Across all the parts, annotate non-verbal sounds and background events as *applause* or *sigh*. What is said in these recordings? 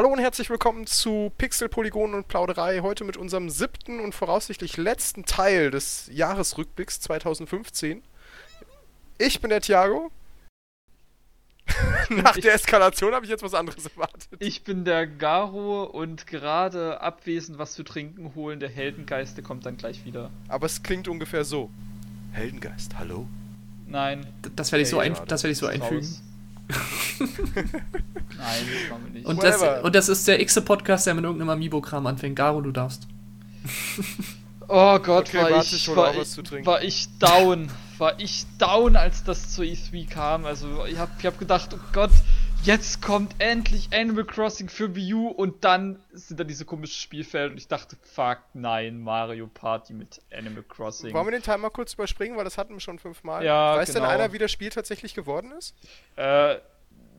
Hallo und herzlich willkommen zu Pixel, Polygon und Plauderei. Heute mit unserem siebten und voraussichtlich letzten Teil des Jahresrückblicks 2015. Ich bin der Thiago. *laughs* Nach der Eskalation habe ich jetzt was anderes erwartet. Ich bin der Garo und gerade abwesend was zu trinken holen. Der Heldengeist, der kommt dann gleich wieder. Aber es klingt ungefähr so. Heldengeist, hallo? Nein. D- Das werde ich, so werd ich so einfügen. *laughs* Nein, das machen wir nicht. Und das, und das ist der x Podcast, der mit irgendeinem Amiibo-Kram anfängt. Garo, du darfst. oh Gott, Okay, war, warte, ich, war, ich, zu trinken. war ich down. War ich down, als das zur E3 kam. Also ich habe ich hab gedacht, oh Gott, jetzt kommt endlich Animal Crossing für Wii U und dann sind da diese komischen Spielfelder und ich dachte, fuck, nein, Mario Party mit Animal Crossing. Wollen wir den Timer kurz überspringen, weil das hatten wir schon fünfmal. Ja, Weiß genau. denn einer, wie das Spiel tatsächlich geworden ist? Äh,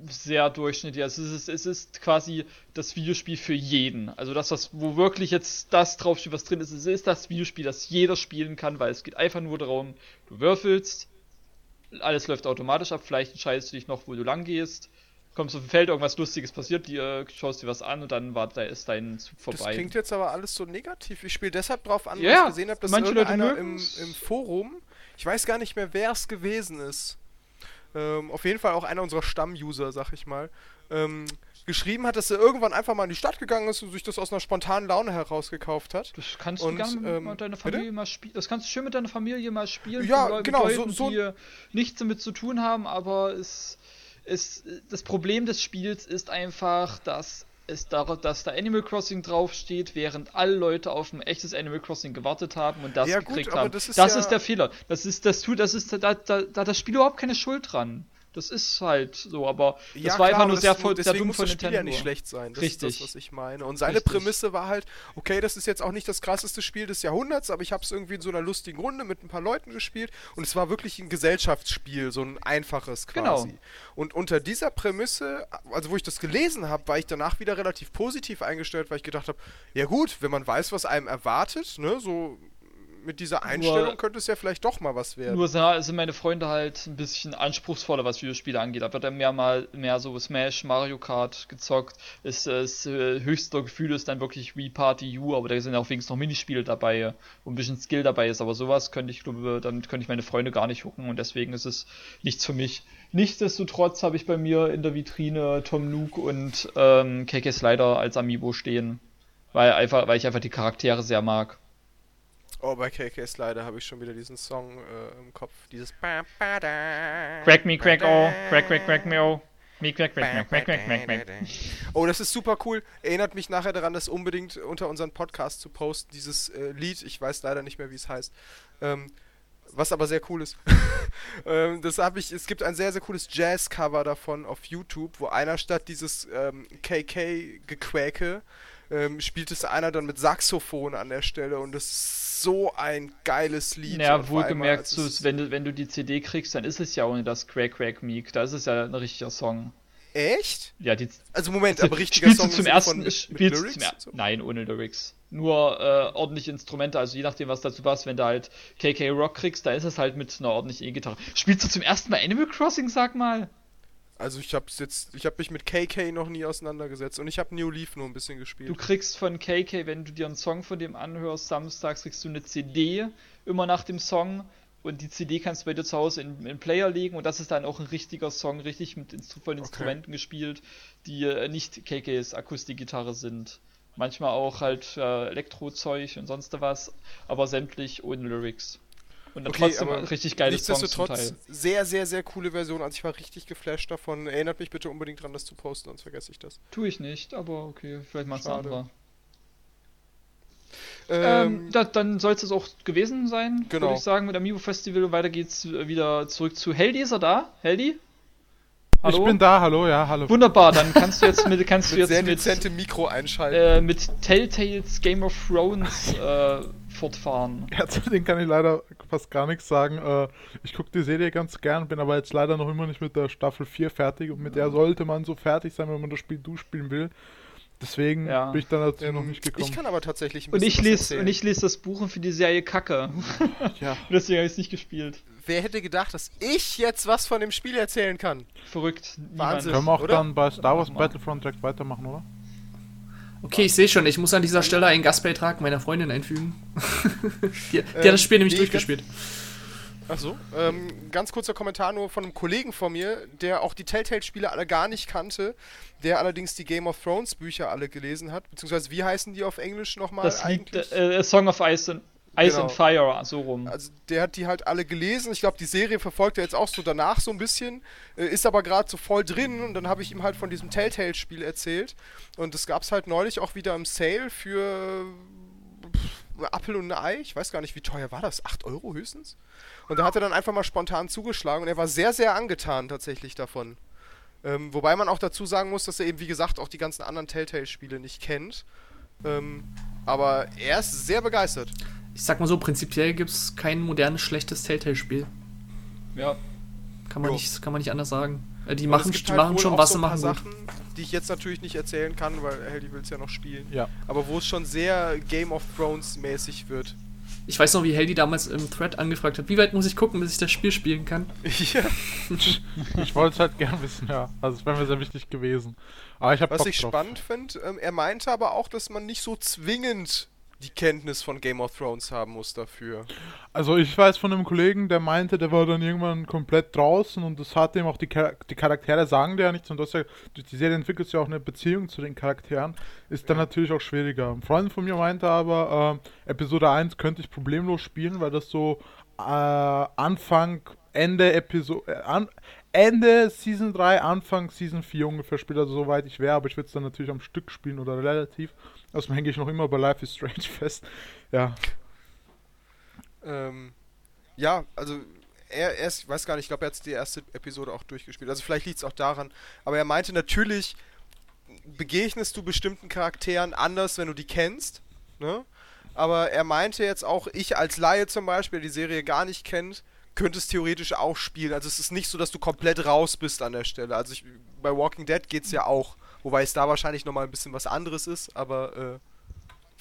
sehr durchschnittlich. Also es ist, es ist quasi das Videospiel für jeden. Also das, was, wo wirklich jetzt das draufsteht, was drin ist, es ist das Videospiel, das jeder spielen kann, weil es geht einfach nur darum, du würfelst, alles läuft automatisch ab, vielleicht entscheidest du dich noch, wo du lang gehst, kommst auf ein Feld, irgendwas Lustiges passiert, dir, schaust dir was an und dann war, da ist dein Zug Das vorbei. klingt jetzt aber alles so negativ. Ich spiele deshalb drauf an, Ja, weil ich gesehen habe, dass manche Leute im, im Forum, ich weiß gar nicht mehr, wer es gewesen ist, ähm, auf jeden Fall auch einer unserer Stammuser, sag ich mal, ähm, geschrieben hat, dass er irgendwann einfach mal in die Stadt gegangen ist und sich das aus einer spontanen Laune heraus gekauft hat. Das kannst Und, du gerne ähm, mit deiner bitte? Familie mal spielen. Das kannst du schön mit deiner Familie mal spielen. Ja, genau, so- Leuten, so- die nichts damit zu tun haben, aber es, es, das Problem des Spiels ist einfach, dass es da, dass da Animal Crossing draufsteht, während alle Leute auf ein echtes Animal Crossing gewartet haben und das Ja, gut, gekriegt aber haben. das ist das ja- ist der Fehler. Das ist, das tut, das ist, da, da, da hat das Spiel überhaupt keine Schuld dran. Das ist halt so, aber das Ja, war klar, einfach nur das- sehr, voll, sehr dumm muss von das Spiel ja nicht schlecht sein. Das Richtig. ist das, was ich meine. Und seine Richtig. Prämisse war halt, okay, das ist jetzt auch nicht das krasseste Spiel des Jahrhunderts, aber ich habe es irgendwie in so einer lustigen Runde mit ein paar Leuten gespielt und es war wirklich ein Gesellschaftsspiel, so ein einfaches quasi. Genau. Und unter dieser Prämisse, also wo ich das gelesen habe, war ich danach wieder relativ positiv eingestellt, weil ich gedacht habe, ja gut, wenn man weiß, was einem erwartet, ne, so mit dieser Einstellung könnte es ja vielleicht doch mal was werden. Nur sa- sind meine Freunde halt ein bisschen anspruchsvoller, was Videospiele angeht. Da wird dann mehr mal mehr so Smash, Mario Kart gezockt. Das, das äh, höchste Gefühl ist dann wirklich Wii Party U, aber da sind auch wenigstens noch Minispiele dabei, wo ein bisschen Skill dabei ist. Aber sowas könnte ich, glaube, damit könnte ich meine Freunde gar nicht hucken und deswegen ist es nichts für mich. Nichtsdestotrotz habe ich bei mir in der Vitrine Tom Nook und ähm, KK Slider als Amiibo stehen. Weil einfach, weil ich einfach die Charaktere sehr mag. Oh, bei KK Slider habe ich schon wieder diesen Song äh, im Kopf. Dieses. Crack me, crack oh, crack, crack, crack me, oh. Me, crack, crack, crack, crack, crack, crack, crack. Oh, das ist super cool. Erinnert mich nachher daran, das unbedingt unter unseren Podcast zu posten. Dieses äh, Lied, ich weiß leider nicht mehr, wie es heißt. Ähm, was aber sehr cool ist. *laughs* ähm, das habe ich, es gibt ein sehr, sehr cooles Jazz-Cover davon auf YouTube, wo einer statt dieses ähm, KK-Gequäke ähm, spielt es einer dann mit Saxophon an der Stelle und das so ein geiles Lied. Ja, Und vor allem, wohlgemerkt, so, wenn, du, wenn du die CD kriegst, dann ist es ja ohne das Crack Crack Meek. Da ist es ja ein richtiger Song. Echt? Ja, die Also Moment, aber *laughs* richtiger spielst Song du zum ersten von mit, mit Lyrics? zum so? Nein, ohne Lyrics. Nur äh, ordentliche Instrumente, also je nachdem, was dazu passt, wenn du halt KK Rock kriegst, da ist es halt mit einer ordentlichen E-Gitarre. Spielst du zum ersten Mal Animal Crossing, sag mal? Also ich hab's jetzt, ich habe mich mit KK noch nie auseinandergesetzt und ich habe New Leaf nur ein bisschen gespielt. Du kriegst von KK, wenn du dir einen Song von dem anhörst, samstags kriegst du eine CD immer nach dem Song und die CD kannst du bei dir zu Hause in, den Player legen und das ist dann auch ein richtiger Song, richtig mit Instru von Instrumenten gespielt, die äh, nicht KKs Akustikgitarre sind. Manchmal auch halt äh, Elektrozeug und sonst was, aber sämtlich ohne Lyrics. Und dann Okay, trotzdem aber richtig geile Songs zum Nichtsdestotrotz, Teil. sehr, sehr, sehr coole Version. Also ich war richtig geflasht davon. Erinnert mich bitte unbedingt dran, das zu posten, sonst vergesse ich das. Tue ich nicht, aber okay, vielleicht machst du Schade. andere. Ähm, Ähm, da, dann soll es das auch gewesen sein, Genau. würde ich sagen, mit Amiibo Festival. Und weiter geht's äh, wieder zurück zu Heldi. Ist er da? Heldi? Hallo? Ich bin da, hallo, ja, hallo. Wunderbar, dann kannst du jetzt mit, kannst *laughs* du mit sehr jetzt mit, dezente Mikro einschalten. äh, mit Telltales Game of Thrones *laughs* äh, fortfahren. *laughs* Ja, zu denen kann ich leider fast gar nichts sagen. Äh, ich gucke die Serie ganz gern, bin aber jetzt leider noch immer nicht mit der Staffel 4 fertig und mit der sollte man so fertig sein, wenn man das Spiel durchspielen will. Deswegen Ja. bin ich dann dazu Ähm, noch nicht gekommen. Ich kann aber tatsächlich ein Und bisschen ich was lese und ich lese das Buch und finde die Serie kacke. ja. *laughs* Deswegen habe ich es nicht gespielt. Wer hätte gedacht, dass ich jetzt was von dem Spiel erzählen kann? Verrückt. Wahnsinn. Können wir auch oder? dann bei Star Wars. Battlefront direkt weitermachen, oder? Okay, ich sehe schon, ich muss an dieser Stelle einen Gastbeitrag meiner Freundin einfügen. *laughs* die, die Ähm, hat das Spiel nämlich nee, durchgespielt. Achso, ähm, ganz kurzer Kommentar nur von einem Kollegen von mir, der auch die Telltale-Spiele alle gar nicht kannte, der allerdings die Game of Thrones Bücher alle gelesen hat, beziehungsweise wie heißen die auf Englisch nochmal Das Lied, eigentlich? äh, A Song of Ice and, Ice Genau. and Fire, so rum. Also der hat die halt alle gelesen. Ich glaube, die Serie verfolgt er jetzt auch so danach so ein bisschen, äh, ist aber gerade so voll drin und dann habe ich ihm halt von diesem Telltale-Spiel erzählt und das gab es halt neulich auch wieder im Sale für Apfel und ein Ei. Ich weiß gar nicht, wie teuer war das? 8 Euro höchstens? Und da hat er dann einfach mal spontan zugeschlagen und er war sehr, sehr angetan tatsächlich davon. Ähm, wobei man auch dazu sagen muss, dass er eben, wie gesagt, auch die ganzen anderen Telltale-Spiele nicht kennt. Ähm, aber er ist sehr begeistert. Ich sag mal so, prinzipiell gibt es kein modernes, schlechtes Telltale-Spiel. ja. Kann man, Jo. nicht, kann man nicht anders sagen. Äh, Die machen, die halt machen schon, was so sie paar machen gut. Sachen, die ich jetzt natürlich nicht erzählen kann, weil Heldi will es ja noch spielen. Ja. Aber wo es schon sehr Game of Thrones mäßig wird. Ich weiß noch, wie Heldi damals im Thread angefragt hat, wie weit muss ich gucken, bis ich das Spiel spielen kann? *laughs* ja. *laughs* Ich wollte es halt gern wissen, ja. Also es wäre mir sehr wichtig gewesen. Aber ich habe Was Bock ich drauf. spannend finde, ähm, er meinte aber auch, dass man nicht so zwingend die Kenntnis von Game of Thrones haben muss dafür. Also ich weiß von einem Kollegen, der meinte, der war dann irgendwann komplett draußen und das hat ihm auch die, Char die Charaktere sagen dir ja nichts und du hast ja, durch die Serie entwickelst du ja auch eine Beziehung zu den Charakteren, ist dann natürlich auch schwieriger. Ein Freund von mir meinte aber, äh, Episode 1 könnte ich problemlos spielen, weil das so äh, Anfang, Ende Episode, äh, an, Ende Season 3, Anfang Season 4 ungefähr spielt, also soweit ich wäre, aber ich würde es dann natürlich am Stück spielen oder relativ. Außerdem hänge ich noch immer bei Life is Strange *laughs* fest. Ja, Ähm, ja, also er, er ist, ich weiß gar nicht, ich glaube, er hat die erste Episode auch durchgespielt. Also vielleicht liegt es auch daran. Aber er meinte natürlich, begegnest du bestimmten Charakteren anders, wenn du die kennst. Ne? Aber er meinte jetzt auch, ich als Laie zum Beispiel, der die Serie gar nicht kennt, könnte es theoretisch auch spielen. Also es ist nicht so, dass du komplett raus bist an der Stelle. Also ich, bei Walking Dead geht es ja auch. Wobei es da wahrscheinlich nochmal ein bisschen was anderes ist, aber äh,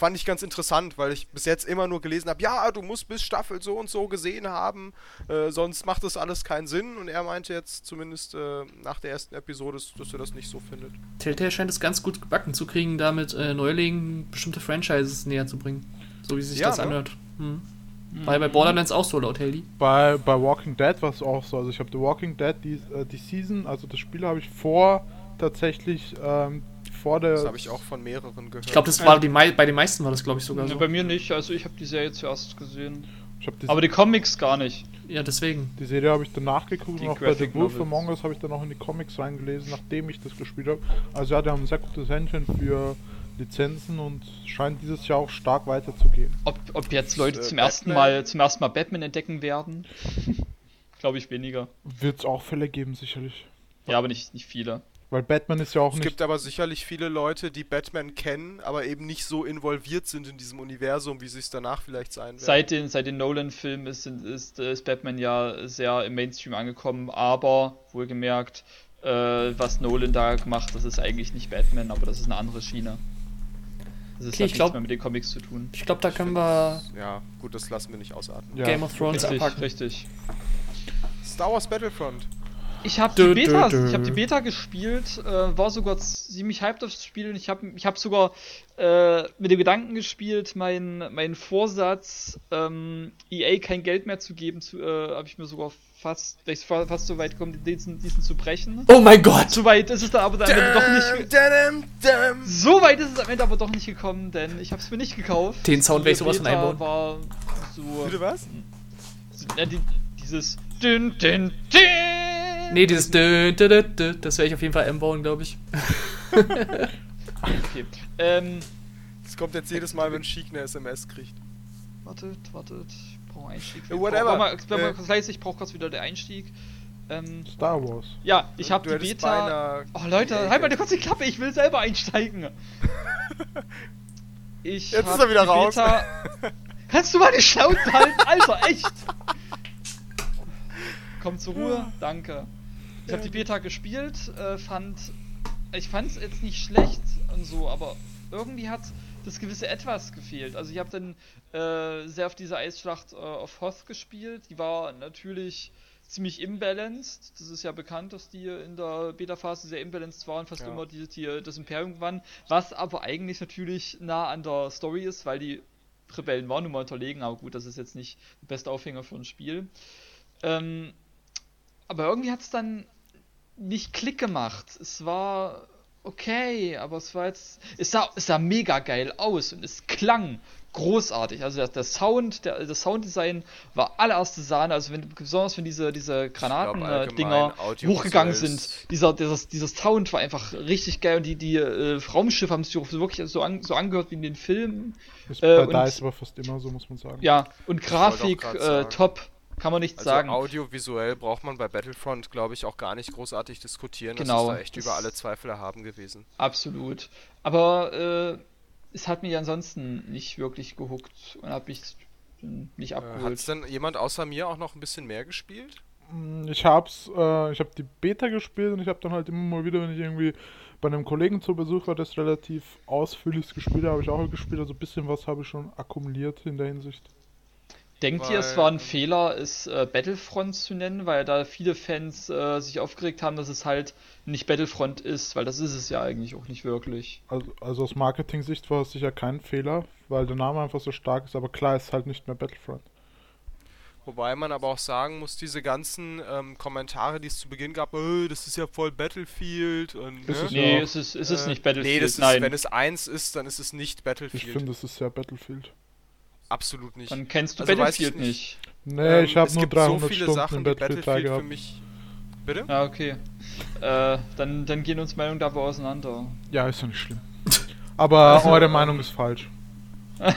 fand ich ganz interessant, weil ich bis jetzt immer nur gelesen habe, ja, du musst bis Staffel so und so gesehen haben, äh, sonst macht das alles keinen Sinn. Und er meinte jetzt zumindest äh, nach der ersten Episode, dass er das nicht so findet. Telltale scheint es ganz gut gebacken zu kriegen, damit äh, Neulingen bestimmte Franchises näher zu bringen. So wie sich Ja, das ne? anhört. Hm. War ja bei Borderlands auch so, laut Heldi. Bei, bei Walking Dead war es auch so. Also ich habe The Walking Dead, die, äh, die Season, also das Spiel habe ich vor tatsächlich, ähm, vor der... Das habe ich auch von mehreren gehört. Ich glaube, das war die mei bei den meisten war das, glaube ich, sogar Ne, so. Bei mir nicht, also ich habe die Serie zuerst gesehen. die, Aber die Comics gar nicht. Ja, deswegen. die Serie habe ich danach geguckt Die und auch bei The Wolf. Among Us habe ich dann auch in die Comics reingelesen, nachdem ich das gespielt habe. Also ja, die haben ein sehr gutes Händchen für Lizenzen und scheint dieses Jahr auch stark weiterzugehen. Ob, ob jetzt Leute Äh, zum ersten? Mal zum ersten Mal Batman entdecken werden? *laughs* Glaube ich weniger. Wird es auch Fälle geben, sicherlich. Ja, aber nicht, nicht viele. Weil Batman ist ja auch Es nicht... gibt aber sicherlich viele Leute, die Batman kennen, aber eben nicht so involviert sind in diesem Universum, wie sie es danach vielleicht sein werden. Seit den, seit den Nolan-Filmen ist, ist, ist Batman ja sehr im Mainstream angekommen, aber wohlgemerkt, äh, was Nolan da gemacht, das ist eigentlich nicht Batman, aber das ist eine andere Schiene. Das ist Okay, hat ich glaub- nichts mehr mit den Comics zu tun. Ich glaube, da können wir Ja, gut, das lassen wir nicht ausatmen. ja. Game of Thrones Richtig, abhaken. richtig. Star Wars Battlefront. Ich habe Dö, die dö, Beta, dö. ich habe die Beta gespielt, äh, war sogar ziemlich hyped aufs Spiel und ich habe ich habe sogar äh, mit dem Gedanken gespielt, mein mein Vorsatz ähm, EA kein Geld mehr zu geben, zu, äh, habe ich mir sogar fast fast so weit gekommen, diesen, diesen zu brechen. Oh mein Gott! So weit ist es dann aber dann am Ende doch nicht. ge- Dam, dam. So weit ist es am Ende aber doch nicht gekommen, denn ich habe es mir nicht gekauft. Den Sound werde ich sowas von einbauen. war so Bitte was? ja, die, dieses dün, dün, dün. Nee, dieses dö, dö, dö, dö, das werde ich auf jeden Fall einbauen, glaube ich. Okay. Ähm, Das kommt jetzt jedes Mal, wenn Sheik eine SMS kriegt. Wartet, wartet. Ich brauche einen Einstieg. Ja, whatever. Warte mal, bleib mal Äh. leise, ich brauche kurz wieder den Einstieg. Ähm, Star Wars. ja, ich habe Du die Beta. Oh Leute, halt mal kurz die Klappe, ich will selber einsteigen. *laughs* Ich Jetzt ist er wieder raus. Beta... Kannst du mal die Schnauze halten, Alter, echt? *laughs* Komm zur Ruhe, danke. Ich habe die Beta gespielt, äh, fand ich fand es jetzt nicht schlecht und so, aber irgendwie hat das gewisse Etwas gefehlt. Also ich habe dann äh, sehr auf diese Eisschlacht äh, auf Hoth gespielt. Die war natürlich ziemlich imbalanced. Das ist ja bekannt, dass die in der Beta-Phase sehr imbalanced waren, fast Ja. immer die, die das Imperium gewann. Was aber eigentlich natürlich nah an der Story ist, weil die Rebellen waren nun mal unterlegen, aber gut, das ist jetzt nicht der beste Aufhänger für ein Spiel. Ähm, aber irgendwie hat es dann nicht Klick gemacht. Es war okay, aber es war jetzt. Es sah, es sah mega geil aus und es klang großartig. Also der, der Sound, der, das Sounddesign war allererste Sahne. Also wenn besonders wenn diese, diese Granaten-Dinger audiovisuell hochgegangen ist- sind, dieser, dieses, dieses Sound war einfach richtig geil und die, die äh, Raumschiffe haben sich auch wirklich so, an, so angehört wie in den Filmen. Ist Äh, bei und- DICE aber fast immer so, muss man sagen. Ja, und Grafik äh, sagen. top. Kann man nichts Also sagen. audiovisuell braucht man bei Battlefront, glaube ich, auch gar nicht großartig diskutieren. Genau, Das ist da echt das- über alle Zweifel erhaben gewesen. Absolut. Aber äh, es hat mich ansonsten nicht wirklich gehuckt und hat mich nicht Äh, Hat abgeholt. es denn jemand außer mir auch noch ein bisschen mehr gespielt? Mm, Ich hab's, äh, ich hab die Beta gespielt und ich habe dann halt immer mal wieder, wenn ich irgendwie bei einem Kollegen zu Besuch war, das relativ ausführlich gespielt habe, ich auch gespielt. Also ein bisschen was habe ich schon akkumuliert in der Hinsicht. Denkt ihr, es weil- war ein Fehler, es äh, Battlefront zu nennen, weil da viele Fans äh, sich aufgeregt haben, dass es halt nicht Battlefront ist, weil das ist es ja eigentlich auch nicht wirklich. Also, also aus Marketing-Sicht war es sicher kein Fehler, weil der Name einfach so stark ist, aber klar ist halt nicht mehr Battlefront. Wobei man aber auch sagen muss, diese ganzen ähm, Kommentare, die es zu Beginn gab, äh, das ist ja voll Battlefield und Ist ne? es Nee, Ja. es ist, es ist Äh, nicht Battlefield, Nee, das ist, nein. wenn es eins ist, dann ist es nicht Ich Battlefield. finde, es ist sehr Battlefield. Absolut nicht. Dann kennst du Also Battlefield nicht. Nee, Ähm, ich habe es nur gibt so 300 viele Stunden Sachen, Battlefield 2 Battlefield für gehabt. mich. Bitte? Ja, okay. Äh, dann, dann gehen uns Meinungen dabei auseinander. Ja, ist ja nicht schlimm. Aber Also, eure ähm, Meinung ist falsch. *laughs* *laughs*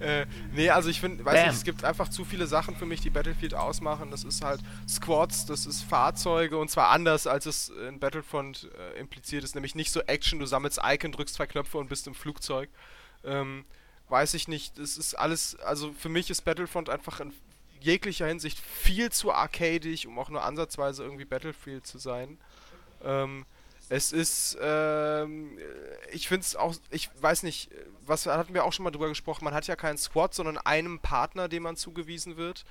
Äh, nee, also ich finde, weiß Bam. nicht, es gibt einfach zu viele Sachen für mich, die Battlefield ausmachen. Das ist halt Squads, das ist Fahrzeuge und zwar anders, als es in Battlefront äh, impliziert ist. Nämlich nicht so Action, du sammelst Icon, drückst zwei Knöpfe und bist im Flugzeug. Ähm, weiß ich nicht, es ist alles, also für mich ist Battlefront einfach in jeglicher Hinsicht viel zu arcadig, um auch nur ansatzweise irgendwie Battlefield zu sein. Ähm, es ist, ähm, ich finde es auch, ich weiß nicht, was hatten wir auch schon mal drüber gesprochen, man hat ja keinen Squad, sondern einem Partner, dem man zugewiesen wird.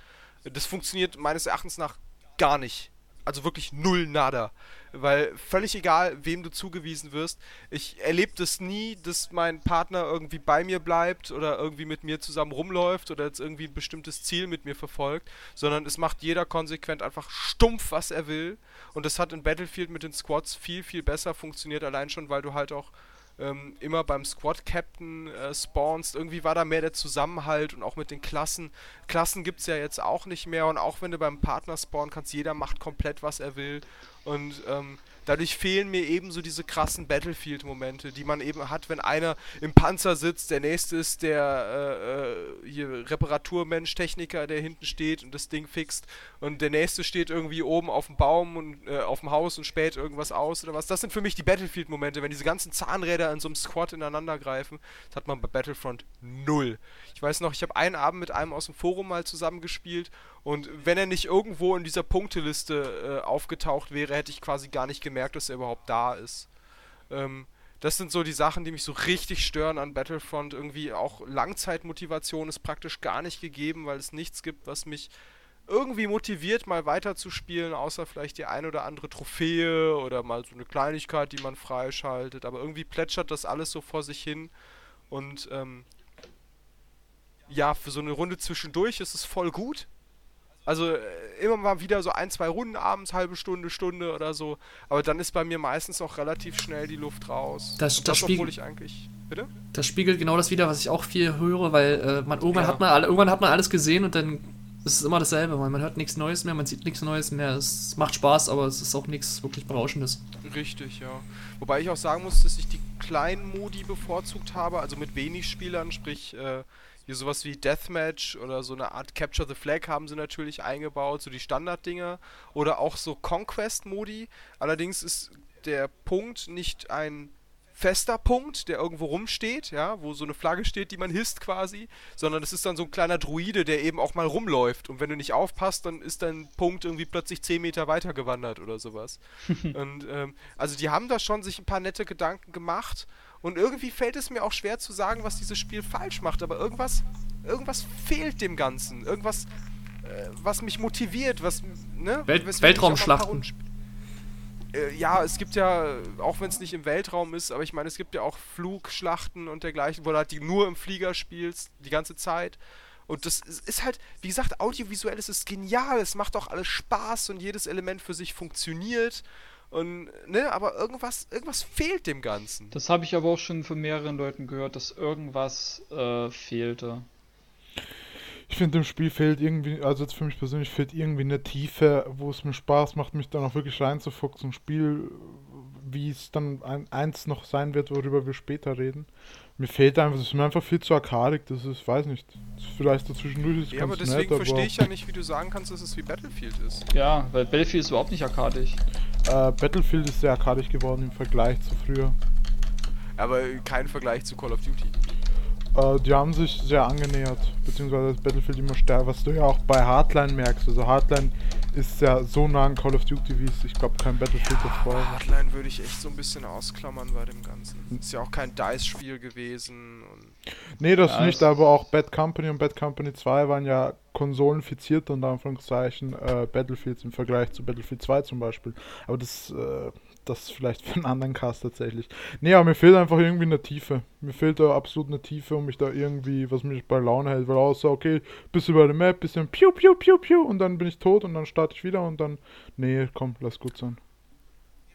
Das funktioniert meines Erachtens nach gar nicht. Also wirklich null nada. Weil völlig egal, wem du zugewiesen wirst, ich erlebe das nie, dass mein Partner irgendwie bei mir bleibt oder irgendwie mit mir zusammen rumläuft oder jetzt irgendwie ein bestimmtes Ziel mit mir verfolgt, sondern es macht jeder konsequent einfach stumpf, was er will. Und das hat in Battlefield mit den Squads viel, viel besser funktioniert, allein schon, weil du halt auch ähm, immer beim Squad-Captain äh, spawnst. Irgendwie war da mehr der Zusammenhalt und auch mit den Klassen. Klassen gibt es ja jetzt auch nicht mehr und auch wenn du beim Partner spawnen kannst, jeder macht komplett, was er will. Und ähm, dadurch fehlen mir ebenso diese krassen Battlefield-Momente, die man eben hat, wenn einer im Panzer sitzt, der nächste ist der äh, äh, hier Reparaturmensch, Techniker, der hinten steht und das Ding fixt und der nächste steht irgendwie oben auf dem Baum und äh, auf dem Haus und späht irgendwas aus oder was. Das sind für mich die Battlefield-Momente, wenn diese ganzen Zahnräder in so einem Squad ineinander greifen. Das hat man bei Battlefront null. Ich weiß noch, ich habe einen Abend mit einem aus dem Forum mal zusammengespielt und wenn er nicht irgendwo in dieser Punkteliste äh, aufgetaucht wäre, hätte ich quasi gar nicht gemerkt, dass er überhaupt da ist. Ähm, das sind so die Sachen, die mich so richtig stören an Battlefront. Irgendwie auch Langzeitmotivation ist praktisch gar nicht gegeben, weil es nichts gibt, was mich irgendwie motiviert, mal weiterzuspielen, außer vielleicht die ein oder andere Trophäe oder mal so eine Kleinigkeit, die man freischaltet. Aber irgendwie plätschert das alles so vor sich hin. Und ähm, ja, für so eine Runde zwischendurch ist es voll gut. Also äh, immer mal wieder so ein, zwei Runden abends, halbe Stunde, Stunde oder so. Aber dann ist bei mir meistens auch relativ schnell die Luft raus. Das- das das obwohl spiegel- ich eigentlich. Bitte? Das spiegelt genau das wieder, was ich auch viel höre, weil äh, man, irgendwann, Ja. hat man alle, irgendwann hat man alles gesehen und dann ist es immer dasselbe, weil man hört nichts Neues mehr, man sieht nichts Neues mehr. Es macht Spaß, aber es ist auch nichts wirklich Berauschendes. Richtig, ja. Wobei ich auch sagen muss, dass ich die kleinen Modi bevorzugt habe, also mit wenig Spielern, sprich äh, hier sowas wie Deathmatch oder so eine Art Capture the Flag haben sie natürlich eingebaut, so die Standarddinger. Oder auch so Conquest-Modi. Allerdings ist der Punkt nicht ein fester Punkt, der irgendwo rumsteht, ja, wo so eine Flagge steht, die man hisst quasi, sondern es ist dann so ein kleiner Druide, der eben auch mal rumläuft. Und wenn du nicht aufpasst, dann ist dein Punkt irgendwie plötzlich 10 Meter weiter gewandert oder sowas. *laughs* und ähm, also die haben da schon sich ein paar nette Gedanken gemacht. Und irgendwie fällt es mir auch schwer zu sagen, was dieses Spiel falsch macht, aber irgendwas, irgendwas fehlt dem Ganzen. Irgendwas, äh, was mich motiviert, was, ne? Welt Weltraumschlachten. äh, ja, es gibt ja, auch wenn es nicht im Weltraum ist, aber ich meine, es gibt ja auch Flugschlachten und dergleichen, wo du halt die nur im Flieger spielst, die ganze Zeit. Und das ist ist halt, wie gesagt, audiovisuell ist es genial, es macht auch alles Spaß und jedes Element für sich funktioniert. Und, ne, aber irgendwas, irgendwas fehlt dem Ganzen. Das habe ich aber auch schon von mehreren Leuten gehört, dass irgendwas äh, fehlte. Ich finde, dem Spiel fehlt irgendwie, also jetzt für mich persönlich fehlt irgendwie eine Tiefe, wo es mir Spaß macht, mich dann auch wirklich reinzufuchsen. Ein Spiel, wie es dann ein, eins noch sein wird, worüber wir später reden. Mir fehlt einfach, es ist mir einfach viel zu arkadig, das ist, weiß nicht, das ist vielleicht so zwischendurch ist es Ja, aber deswegen nett, verstehe ich ja nicht, wie du sagen kannst, dass es wie Battlefield ist. Ja, weil Battlefield ist überhaupt nicht arkadisch. Äh, Battlefield ist sehr arkadig geworden im Vergleich zu früher. Aber kein Vergleich zu Call of Duty. Äh, die haben sich sehr angenähert, beziehungsweise das Battlefield immer stärker, was du ja auch bei Hardline merkst. Also Hardline ist ja so nah an Call of Duty, wie es, ich glaube, kein Battlefield davor war. Hardline würde ich echt so ein bisschen ausklammern bei dem Ganzen. Ist ja auch kein Dice-Spiel gewesen und Nee, das Ja, nicht, aber auch Bad Company und Bad Company 2 waren ja konsolenfiziert und Anführungszeichen äh, Battlefields im Vergleich zu Battlefield 2 zum Beispiel. Aber das, äh, das ist vielleicht für einen anderen Cast tatsächlich. Nee, aber mir fehlt einfach irgendwie eine Tiefe. Mir fehlt da absolut eine Tiefe, um mich da irgendwie, was mich bei Laune hält, weil außer, okay, bist über der Map, bisschen piu, piu, piu, piu und dann bin ich tot und dann starte ich wieder und dann, nee, komm, lass gut sein.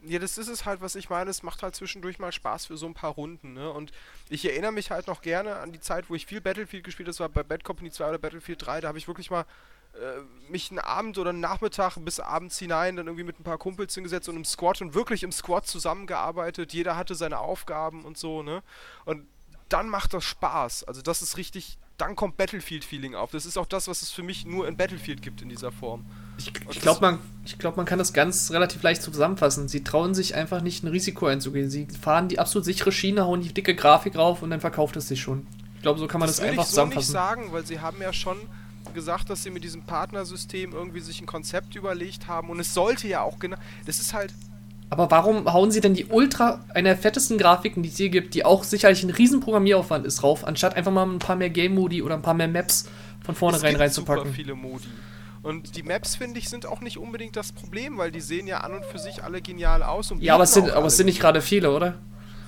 Ja, das ist es halt, was ich meine. Es macht halt zwischendurch mal Spaß für so ein paar Runden, ne? Und ich erinnere mich halt noch gerne an die Zeit, wo ich viel Battlefield gespielt habe. Das war bei Bad Company 2 oder Battlefield 3. Da habe ich wirklich mal äh, mich einen Abend oder einen Nachmittag bis abends hinein dann irgendwie mit ein paar Kumpels hingesetzt und im Squad und wirklich im Squad zusammengearbeitet. Jeder hatte seine Aufgaben und so, ne? Und dann macht das Spaß. Also das ist richtig, dann kommt Battlefield-Feeling auf. Das ist auch das, was es für mich nur in Battlefield gibt in dieser Form. Ich, ich das- glaube, man, ich glaub, man kann das ganz relativ leicht zusammenfassen. Sie trauen sich einfach nicht, ein Risiko einzugehen. Sie fahren die absolut sichere Schiene, hauen die dicke Grafik rauf und dann verkauft es sich schon. Ich glaube, so kann man das, will einfach ich so nicht zusammenfassen. sagen, weil sie haben ja schon gesagt, dass sie mit diesem Partnersystem irgendwie sich ein Konzept überlegt haben und es sollte ja auch genau, das ist halt, Aber warum hauen sie denn die Ultra, eine der fettesten Grafiken, die es hier gibt, die auch sicherlich ein riesen Programmieraufwand ist, rauf, anstatt einfach mal ein paar mehr Game-Modi oder ein paar mehr Maps von es vornherein gibt super reinzupacken? viele Modi. Und die Maps, finde ich, sind auch nicht unbedingt das Problem, weil die sehen ja an und für sich alle genial aus. Und Ja, aber es sind, aber es sind nicht gerade viele, oder?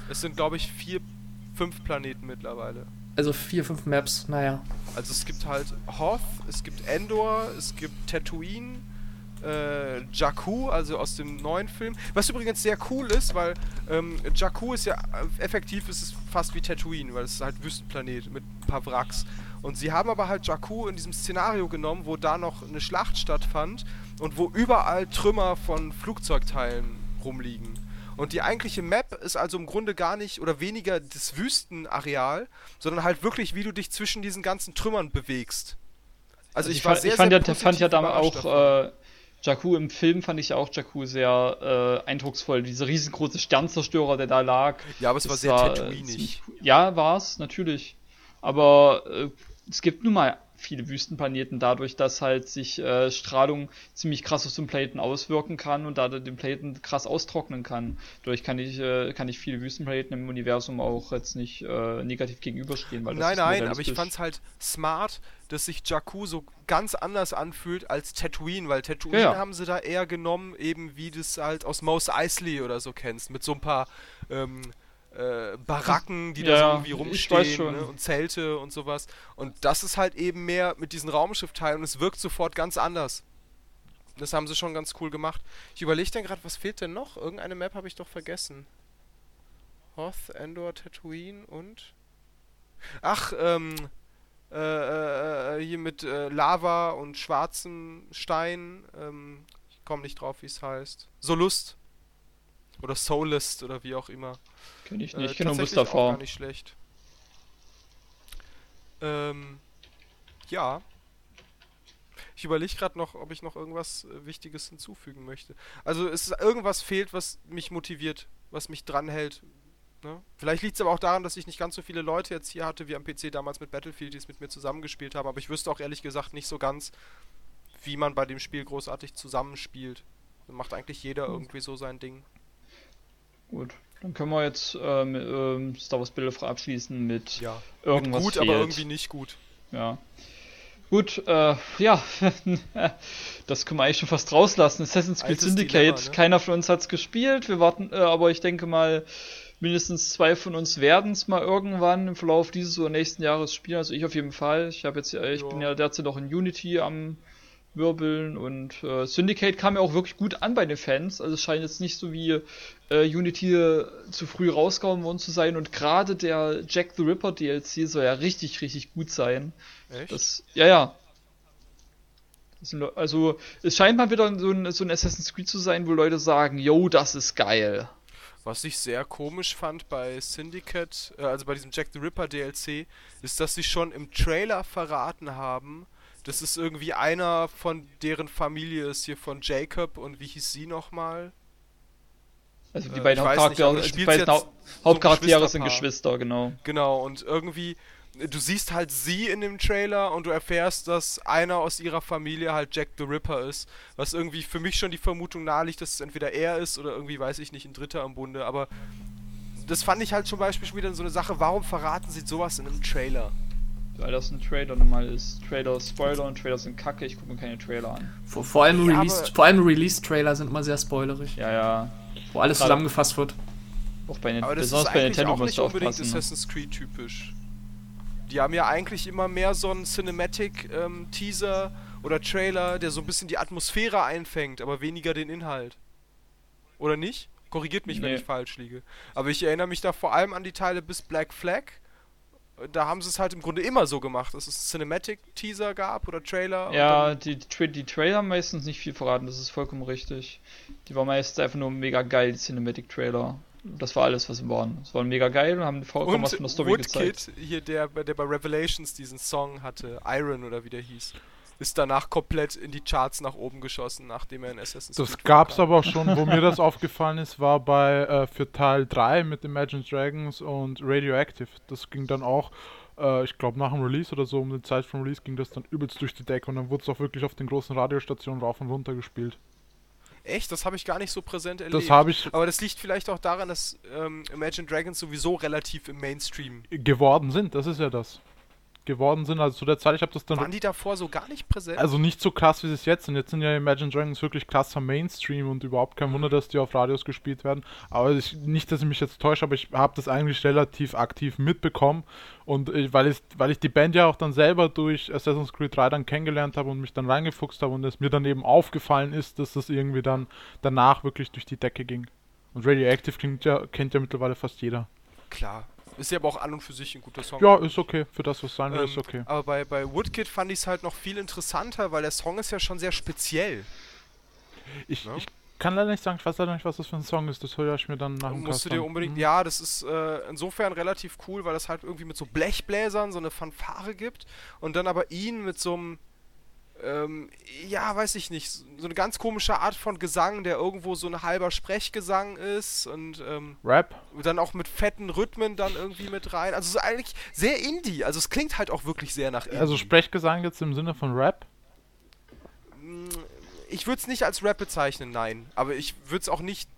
Es sind, glaube ich, vier, fünf Planeten mittlerweile. Also vier, fünf Maps, naja. Also es gibt halt Hoth, es gibt Endor, es gibt Tatooine, äh, Jakku, also aus dem neuen Film. Was übrigens sehr cool ist, weil ähm, Jakku ist ja äh, effektiv ist es fast wie Tatooine, weil es ist halt Wüstenplanet mit ein paar Wracks. Und sie haben aber halt Jakku in diesem Szenario genommen, wo da noch eine Schlacht stattfand und wo überall Trümmer von Flugzeugteilen rumliegen. Und die eigentliche Map ist also im Grunde gar nicht oder weniger das Wüstenareal, sondern halt wirklich, wie du dich zwischen diesen ganzen Trümmern bewegst. Also ich, war fand, sehr, ich fand sehr ja, fand ja damals auch äh, Jakku im Film fand ich ja auch Jakku sehr äh, eindrucksvoll. Dieser riesengroße Sternzerstörer, der da lag. Ja, aber es war sehr äh, Tatooinig. Ja, war es, natürlich. Aber äh, es gibt nun mal viele Wüstenplaneten dadurch, dass halt sich äh, Strahlung ziemlich krass auf den Planeten auswirken kann und dadurch den Planeten krass austrocknen kann. Dadurch kann ich, äh, kann ich viele Wüstenplaneten im Universum auch jetzt nicht äh, negativ gegenüberstehen. Weil das Nein, nein, aber ich realistisch. fand's halt smart, dass sich Jakku so ganz anders anfühlt als Tatooine, weil Tatooine Ja, ja. haben sie da eher genommen, eben wie du es halt aus Mos Eisley oder so kennst, mit so ein paar ähm, äh, Baracken, die da Ja, so ja, irgendwie rumstehen ne, und Zelte und sowas. Und das ist halt eben mehr mit diesen Raumschiffteilen und es wirkt sofort ganz anders. Das haben sie schon ganz cool gemacht. Ich überlege dann gerade, was fehlt denn noch? Irgendeine Map habe ich doch vergessen. Hoth, Endor, Tatooine und. Ach, ähm. Äh, äh, hier mit äh, Lava und schwarzem Stein. Ähm, ich komme nicht drauf, wie es heißt. Solust. Oder Soulist oder wie auch immer. Kenn ich Äh, nicht, ich kenne nur tatsächlich auch Mustafa. gar nicht schlecht. Ähm, ja. Ich überlege gerade noch, ob ich noch irgendwas äh, Wichtiges hinzufügen möchte. Also es ist, irgendwas fehlt, was mich motiviert, was mich dranhält, Ne? Vielleicht liegt es aber auch daran, dass ich nicht ganz so viele Leute jetzt hier hatte wie am PC damals mit Battlefield, die es mit mir zusammengespielt haben. Aber ich wüsste auch ehrlich gesagt nicht so ganz, wie man bei dem Spiel großartig zusammenspielt. Da macht eigentlich jeder irgendwie so sein Ding. Gut, dann können wir jetzt ähm, ähm, Star Wars Bilder abschließen mit Ja. irgendwas gut, fehlt. aber irgendwie nicht gut. Ja. Gut, äh, ja, *laughs* das können wir eigentlich schon fast rauslassen. Assassin's Creed Syndicate, ne? keiner von uns hat's gespielt. Wir warten, äh, aber ich denke mal, mindestens zwei von uns werden es mal irgendwann im Verlauf dieses oder nächsten Jahres spielen. Also ich auf jeden Fall. Ich habe jetzt, äh, ich Ja. bin ja derzeit noch in Unity am Wirbeln und äh, Syndicate kam ja auch wirklich gut an bei den Fans. Also es scheint jetzt nicht so wie äh, Unity zu früh rausgehauen worden zu sein und gerade der Jack the Ripper DLC soll ja richtig, richtig gut sein. Echt? Das, ja, ja. Also, es scheint mal wieder so ein, so ein Assassin's Creed zu sein, wo Leute sagen, yo, das ist geil. Was ich sehr komisch fand bei Syndicate, äh, also bei diesem Jack the Ripper DLC, ist, dass sie schon im Trailer verraten haben, dass es irgendwie einer von deren Familie ist, hier von Jacob und wie hieß sie nochmal? Also die Äh, beiden nicht, Hauptcharaktere, du die beiden jetzt Hau so ein Hauptcharaktere sind. Geschwister, genau. Genau, und irgendwie, du siehst halt sie in dem Trailer und du erfährst, dass einer aus ihrer Familie halt Jack the Ripper ist. Was irgendwie für mich schon die Vermutung naheliegt, dass es entweder er ist oder irgendwie, weiß ich nicht, ein Dritter im Bunde. Aber das fand ich halt zum Beispiel schon wieder so eine Sache, warum verraten sie sowas in einem Trailer? Weil das ein Trailer normal ist. Trailer Spoiler und Trailer sind kacke, ich gucke mir keine Trailer an. Vor, vor allem Ja, Release, Release-Trailer sind immer sehr spoilerig, Ja, ja. Wo alles Gerade- zusammengefasst wird. Auch bei, Aber das ist bei eigentlich Nintendo auch nicht unbedingt aufpassen. ne? Assassin's Creed typisch. Die haben ja eigentlich immer mehr so einen Cinematic-Teaser oder Trailer, der so ein bisschen die Atmosphäre einfängt, aber weniger den Inhalt. Oder nicht? Korrigiert mich, wenn Nee. ich falsch liege. Aber ich erinnere mich da vor allem an die Teile bis Black Flag. Da haben sie es halt im Grunde immer so gemacht, dass es Cinematic-Teaser gab oder Trailer. und Ja, die, die Trailer haben meistens nicht viel verraten, das ist vollkommen richtig. Die waren meistens einfach nur mega geil, die Cinematic-Trailer. Das war alles, was sie waren. Es waren mega geil und haben vollkommen was von der Und Story gezeigt. Woodkid, hier der, der bei Revelations diesen Song hatte, Iron oder wie der hieß, ist danach komplett in die Charts nach oben geschossen, nachdem er in Assassin's Das Creed gab's vorkam. aber auch schon, wo mir das *laughs* aufgefallen ist, war bei äh, für Teil 3 mit Imagine Dragons und Radioactive. Das ging dann auch, äh, ich glaube nach dem Release oder so, um die Zeit vom Release ging das dann übelst durch die Decke und dann wurde es auch wirklich auf den großen Radiostationen rauf und runter gespielt. Echt? Das habe ich gar nicht so präsent erlebt. Das habe ich aber das liegt vielleicht auch daran, dass ähm, Imagine Dragons sowieso relativ im Mainstream. geworden sind, das ist ja das. Geworden sind, also zu der Zeit, ich habe das dann Waren die davor so gar nicht präsent? Also nicht so krass, wie sie es jetzt sind. Jetzt sind ja Imagine Dragons wirklich krasser Mainstream und überhaupt kein Wunder, dass die auf Radios gespielt werden. Aber ich, nicht, dass ich mich jetzt täusche, aber ich habe das eigentlich relativ aktiv mitbekommen. Und ich, weil, ich, weil ich die Band ja auch dann selber durch Assassin's Creed 3 dann kennengelernt habe und mich dann reingefuchst habe und es mir dann eben aufgefallen ist, dass das irgendwie dann danach wirklich durch die Decke ging. Und Radioactive klingt ja, kennt ja mittlerweile fast jeder. Klar. Ist ja aber auch an und für sich ein guter Song. Ja, ist okay. Für das, was sein will, Ähm, ist okay. Aber bei, bei Woodkid fand ich es halt noch viel interessanter, weil der Song ist ja schon sehr speziell. Ich, ne? ich kann leider nicht sagen, ich weiß leider nicht, was das für ein Song ist. Das höre ich mir dann nach dem musst du dir unbedingt. Mhm. Ja, das ist äh, insofern relativ cool, weil das halt irgendwie mit so Blechbläsern so eine Fanfare gibt und dann aber ihn mit so einem. Ähm, ja, weiß ich nicht, so eine ganz komische Art von Gesang, der irgendwo so ein halber Sprechgesang ist und ähm, Rap? dann auch mit fetten Rhythmen dann irgendwie mit rein. Also ist eigentlich sehr Indie, also es klingt halt auch wirklich sehr nach Indie. Also Sprechgesang jetzt im Sinne von Rap? Mm, Ich würde es nicht als Rap bezeichnen, nein. Aber ich würde es auch nicht.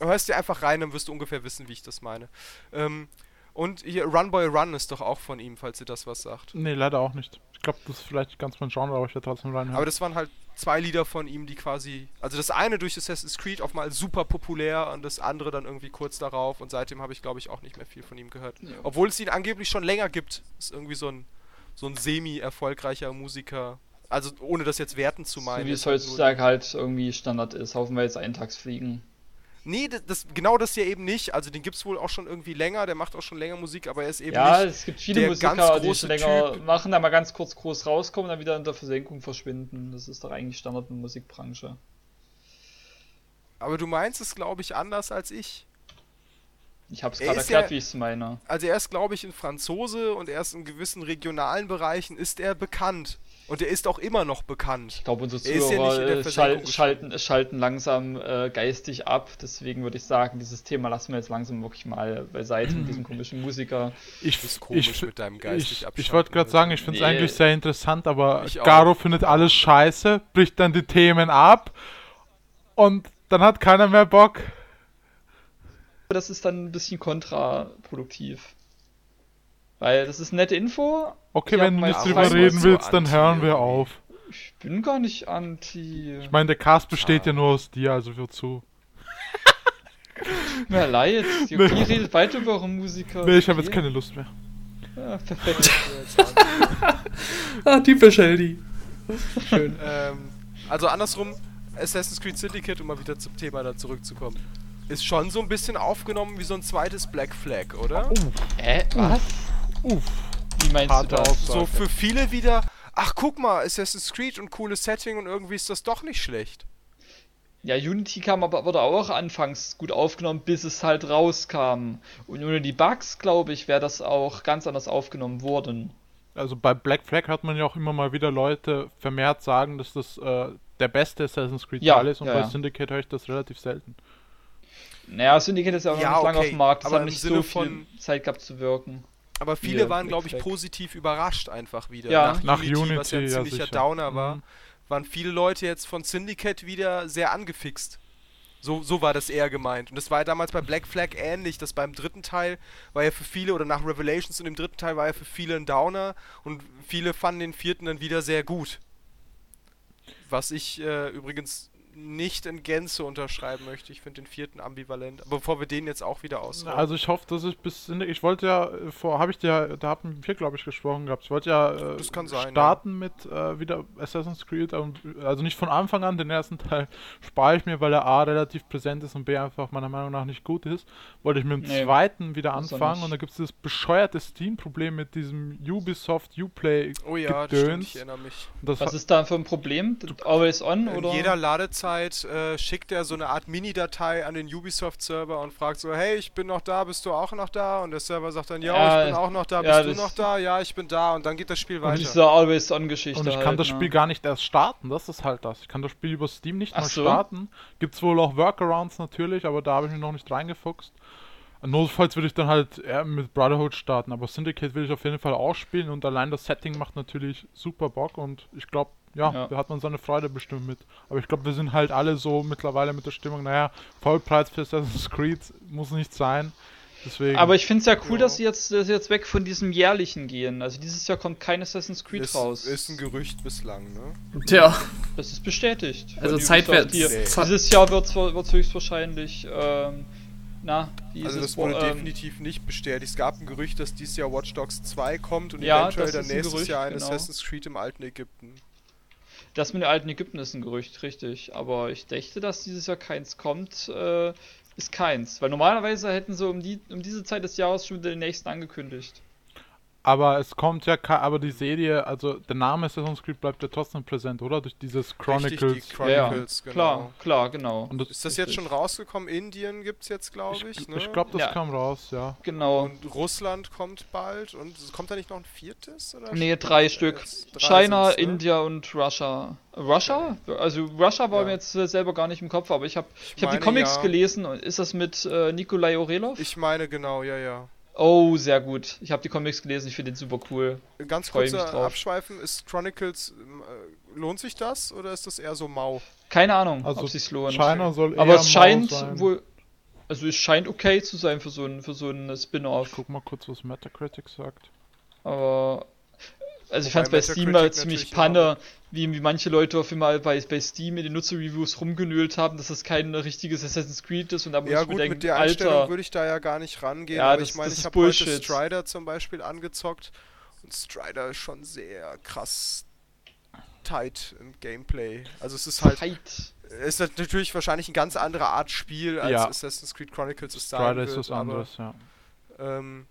Hörst dir einfach rein, dann wirst du ungefähr wissen, wie ich das meine. Ähm, und hier Run Boy Run ist doch auch von ihm, falls ihr das was sagt. Nee, leider auch nicht. Ich glaube, das ist vielleicht ganz mein Genre, aber ich werde trotzdem reinhören. Aber das waren halt zwei Lieder von ihm, die quasi. Also das eine durch Assassin's Creed auf mal super populär und das andere dann irgendwie kurz darauf. Und seitdem habe ich, glaube ich, auch nicht mehr viel von ihm gehört. Ja. Obwohl es ihn angeblich schon länger gibt. Ist irgendwie so ein, so ein semi-erfolgreicher Musiker. Also ohne das jetzt werten zu So meinen. wie es nur- heutzutage halt irgendwie Standard ist. Haufenweise Eintagsfliegen. Nee, das, das, genau das hier eben nicht. Also den gibt's wohl auch schon irgendwie länger, der macht auch schon länger Musik, aber er ist eben Ja, nicht. es gibt viele Musiker, die schon länger Typ. machen, dann mal ganz kurz groß rauskommen, dann wieder in der Versenkung verschwinden. Das ist doch eigentlich Standard in der Musikbranche. Aber du meinst es, glaube ich, anders als ich. Ich habe es Er gerade erklärt, ja- wie ich es meine. Also er ist, glaube ich, ein Franzose und er ist in gewissen regionalen Bereichen ist er bekannt. Und er ist auch immer noch bekannt. Ich glaube, unsere Er ist ja Zuhörer nicht in der äh, Versenkung schal schalten, schalten langsam äh, geistig ab. Deswegen würde ich sagen, dieses Thema lassen wir jetzt langsam wirklich mal beiseite mit diesem komischen Musiker. Ich, Du bist komisch ich, mit deinem geistig ich, ich abschalten. wollte gerade sagen, ich finde es Nee. eigentlich sehr interessant, aber Ich auch. Garo findet alles scheiße, bricht dann die Themen ab und dann hat keiner mehr Bock. Das ist dann ein bisschen kontraproduktiv. Weil das ist nette Info. Okay, Ich wenn du nicht drüber reden so willst, dann anti hören wir auf. Ich bin gar nicht anti. Ich meine, der Cast besteht ja nur aus dir, also wozu? Tut mir leid. Die Nee. redet weiter über eure Musiker. Nee, ich habe jetzt keine Lust mehr. Ja, perfekt. Ah, typisch Heldi. Schön. ähm, also andersrum, Assassin's Creed Syndicate, um mal wieder zum Thema da zurückzukommen, ist schon so ein bisschen aufgenommen wie so ein zweites Black Flag, oder? Äh, was? Uff. Wie meinst du Harte das? Aussage. So für viele wieder, ach guck mal, Assassin's Creed und cooles Setting und irgendwie ist das doch nicht schlecht. Ja, Unity kam aber wurde auch anfangs gut aufgenommen, bis es halt rauskam. Und ohne die Bugs, glaube ich, wäre das auch ganz anders aufgenommen worden. Also bei Black Flag hat man ja auch immer mal wieder Leute vermehrt sagen, dass das äh, der beste Assassin's Creed Ja, Teil ist und ja, bei ja. Syndicate höre ich das relativ selten. Naja, Syndicate ist ja auch noch nicht lange okay, auf dem Markt, das aber hat im nicht Sinne so viel von- Zeit gehabt zu wirken. Aber viele waren, glaube ich, positiv überrascht einfach wieder. Ja. Nach, Nach Unity, was ja ein Unity, ja, ziemlicher sicher. Downer war, Mhm. waren viele Leute jetzt von Syndicate wieder sehr angefixt. So, so war das eher gemeint. Und das war ja damals bei Black Flag ähnlich, dass beim dritten Teil war ja für viele, oder nach Revelations und dem dritten Teil war ja für viele ein Downer und viele fanden den vierten dann wieder sehr gut. Was ich äh, übrigens nicht in Gänze unterschreiben möchte. Ich finde den vierten ambivalent. Aber bevor wir den jetzt auch wieder ausrollen. Also ich hoffe, dass ich bis Syndicate, ich wollte ja äh, vor, habe ich dir, da haben wir glaube ich gesprochen gehabt. Ich wollte ja äh, Das kann sein, starten mit äh, wieder Assassin's Creed, und, also nicht von Anfang an. Den ersten Teil *laughs* spare ich mir, weil er a relativ präsent ist und b einfach meiner Meinung nach nicht gut ist. Wollte ich mit dem Nee, zweiten wieder er anfangen und da gibt es dieses bescheuerte Steam-Problem mit diesem Ubisoft Uplay oh ja, das stimmt, Gedöns. ich erinnere mich. Das Was ist da für ein Problem? Always on In oder? jeder Ladezeit äh, schickt er so eine Art Mini-Datei an den Ubisoft-Server und fragt so, hey, ich bin noch da, bist du auch noch da? Und der Server sagt dann, ja, Ja, ich bin auch noch da, ja, bist du das- noch da? Ja, ich bin da. Und dann geht das Spiel Und weiter. diese Always on Geschichte. Und ich halt, kann das ne? Spiel gar nicht erst starten, das ist halt das. Ich kann das Spiel über Steam nicht Ach mal so. starten. Gibt's wohl auch Workarounds natürlich, aber da habe ich mich noch nicht reingefuchst. Notfalls würde ich dann halt eher mit Brotherhood starten, aber Syndicate will ich auf jeden Fall auch spielen und allein das Setting macht natürlich super Bock und ich glaube, ja, Ja. da hat man seine Freude bestimmt mit. Aber ich glaube, wir sind halt alle so mittlerweile mit der Stimmung, naja, Vollpreis für Assassin's Creed muss nicht sein. Deswegen. Aber ich finde es ja cool, Ja. dass sie jetzt, dass sie jetzt weg von diesem jährlichen gehen. Also dieses Jahr kommt kein Assassin's Creed ist, raus. ist ein Gerücht bislang, ne? Tja, das ist bestätigt. also Von Zeitwert. Ubisoft hier. Ze- Dieses Jahr wird es höchstwahrscheinlich, ähm, na, wie Also ist das es, wurde ähm, definitiv nicht bestätigt. Es gab ein Gerücht, dass dieses Jahr Watch Dogs 2 kommt und Ja, eventuell das dann ist ein nächstes Gerücht, Jahr ein genau. Assassin's Creed im alten Ägypten. Das mit den alten Ägypten ist ein Gerücht, richtig. Aber ich dachte, dass dieses Jahr keins kommt, äh, ist keins. Weil normalerweise hätten sie um, die, um diese Zeit des Jahres schon wieder den nächsten angekündigt. Aber es kommt ja, aber die Serie, also der Name Assassin's Creed bleibt ja trotzdem präsent, oder? Durch dieses Chronicles. Richtig, die Chronicles, genau. Klar, klar, genau. Und das, Ist das jetzt schon rausgekommen? Indien gibt es jetzt, glaube ich. ich ne? ich glaube, das Ja. kam raus, ja. Genau. Und Russland kommt bald. Und kommt da nicht noch ein viertes? Oder Nee, drei Stück. Jetzt drei China, ne? India und Russia. Russia? Also Russia war Ja. mir jetzt äh, selber gar nicht im Kopf, aber ich habe Ich ich hab die Comics ja. gelesen. Ist das mit äh, Nikolai Orelov? Ich meine genau, ja, ja. Oh, sehr gut. Ich habe die Comics gelesen, ich finde den super cool. Ganz drauf. Abschweifen, ist Chronicles, ähm, äh, lohnt sich das oder ist das eher so mau? Keine Ahnung, Also ob es sich lohnt. China soll aber eher es mau scheint sein. wohl. Also es scheint okay zu sein für so ein, für so ein Ich Spin-off. guck mal kurz, was Metacritic sagt. Aber. Also ich fand es bei Steam mal ziemlich natürlich Panne, wie, wie manche Leute auf einmal bei, bei Steam in den Nutzer-Reviews rumgenölt haben, dass das kein richtiges Assassin's Creed ist und da muss Ja ich mir gut, denken, mit der Einstellung Alter, würde ich da ja gar nicht rangehen, Ja, aber das- ich meine, ich ist habe heute. Strider zum Beispiel angezockt und Strider ist schon sehr krass tight im Gameplay. Also es ist halt, Tight. es ist natürlich wahrscheinlich eine ganz andere Art Spiel, als Ja. Assassin's Creed Chronicles es sein Strider wird, ist was aber, anderes, ja. Ähm,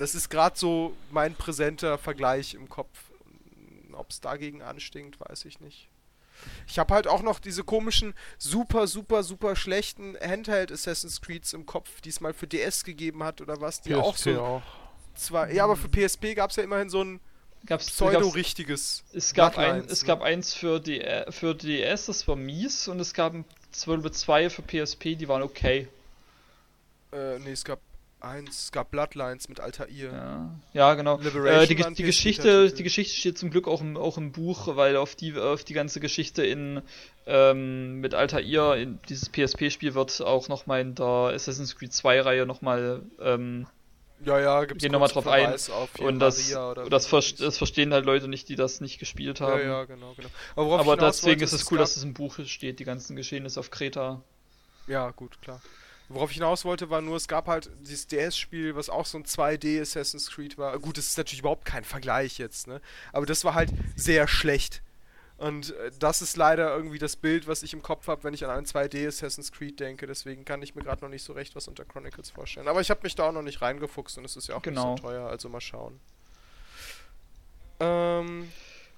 das ist gerade so mein präsenter Vergleich im Kopf. Ob es dagegen anstinkt, weiß ich nicht. Ich habe halt auch noch diese komischen, super, super, super schlechten Handheld Assassin's Creeds im Kopf, die es mal für DS gegeben hat oder was, die auch PSP so auch. zwar. Ja, aber für PSP gab es ja immerhin so ein gab's, pseudo-richtiges. es gab ein, es ne? gab eins für die für DS, das war mies, und es gab ein- zwölf- zwei für PSP, die waren okay. Äh, nee, es gab eins, es gab Bloodlines mit Altair. Ja, ja genau. Äh, die, die Geschichte, die Geschichte steht zum Glück auch im, auch im Buch, weil auf die auf die ganze Geschichte in ähm, mit Altair in dieses PSP-Spiel wird auch nochmal in der Assassin's Creed 2 Reihe nochmal ähm, Ja, ja, gibt's Gehen noch mal kurzen drauf ein. Und das, das, ver das verstehen halt Leute nicht, die das nicht gespielt Ja, haben. ja, genau, genau. Aber, Aber deswegen wollte, ist es cool, dass es im Buch steht, die ganzen Geschehnisse auf Kreta. Ja, gut, klar. Worauf ich hinaus wollte, war nur, es gab halt dieses DS-Spiel, was auch so ein 2D Assassin's Creed war. Gut, das ist natürlich überhaupt kein Vergleich jetzt, ne? Aber das war halt sehr schlecht. Und äh, das ist leider irgendwie das Bild, was ich im Kopf habe, wenn ich an ein 2D Assassin's Creed denke. Deswegen kann ich mir gerade noch nicht so recht was unter Chronicles vorstellen. Aber ich habe mich da auch noch nicht reingefuchst und es ist ja auch Genau. nicht so teuer, also mal schauen. Ähm,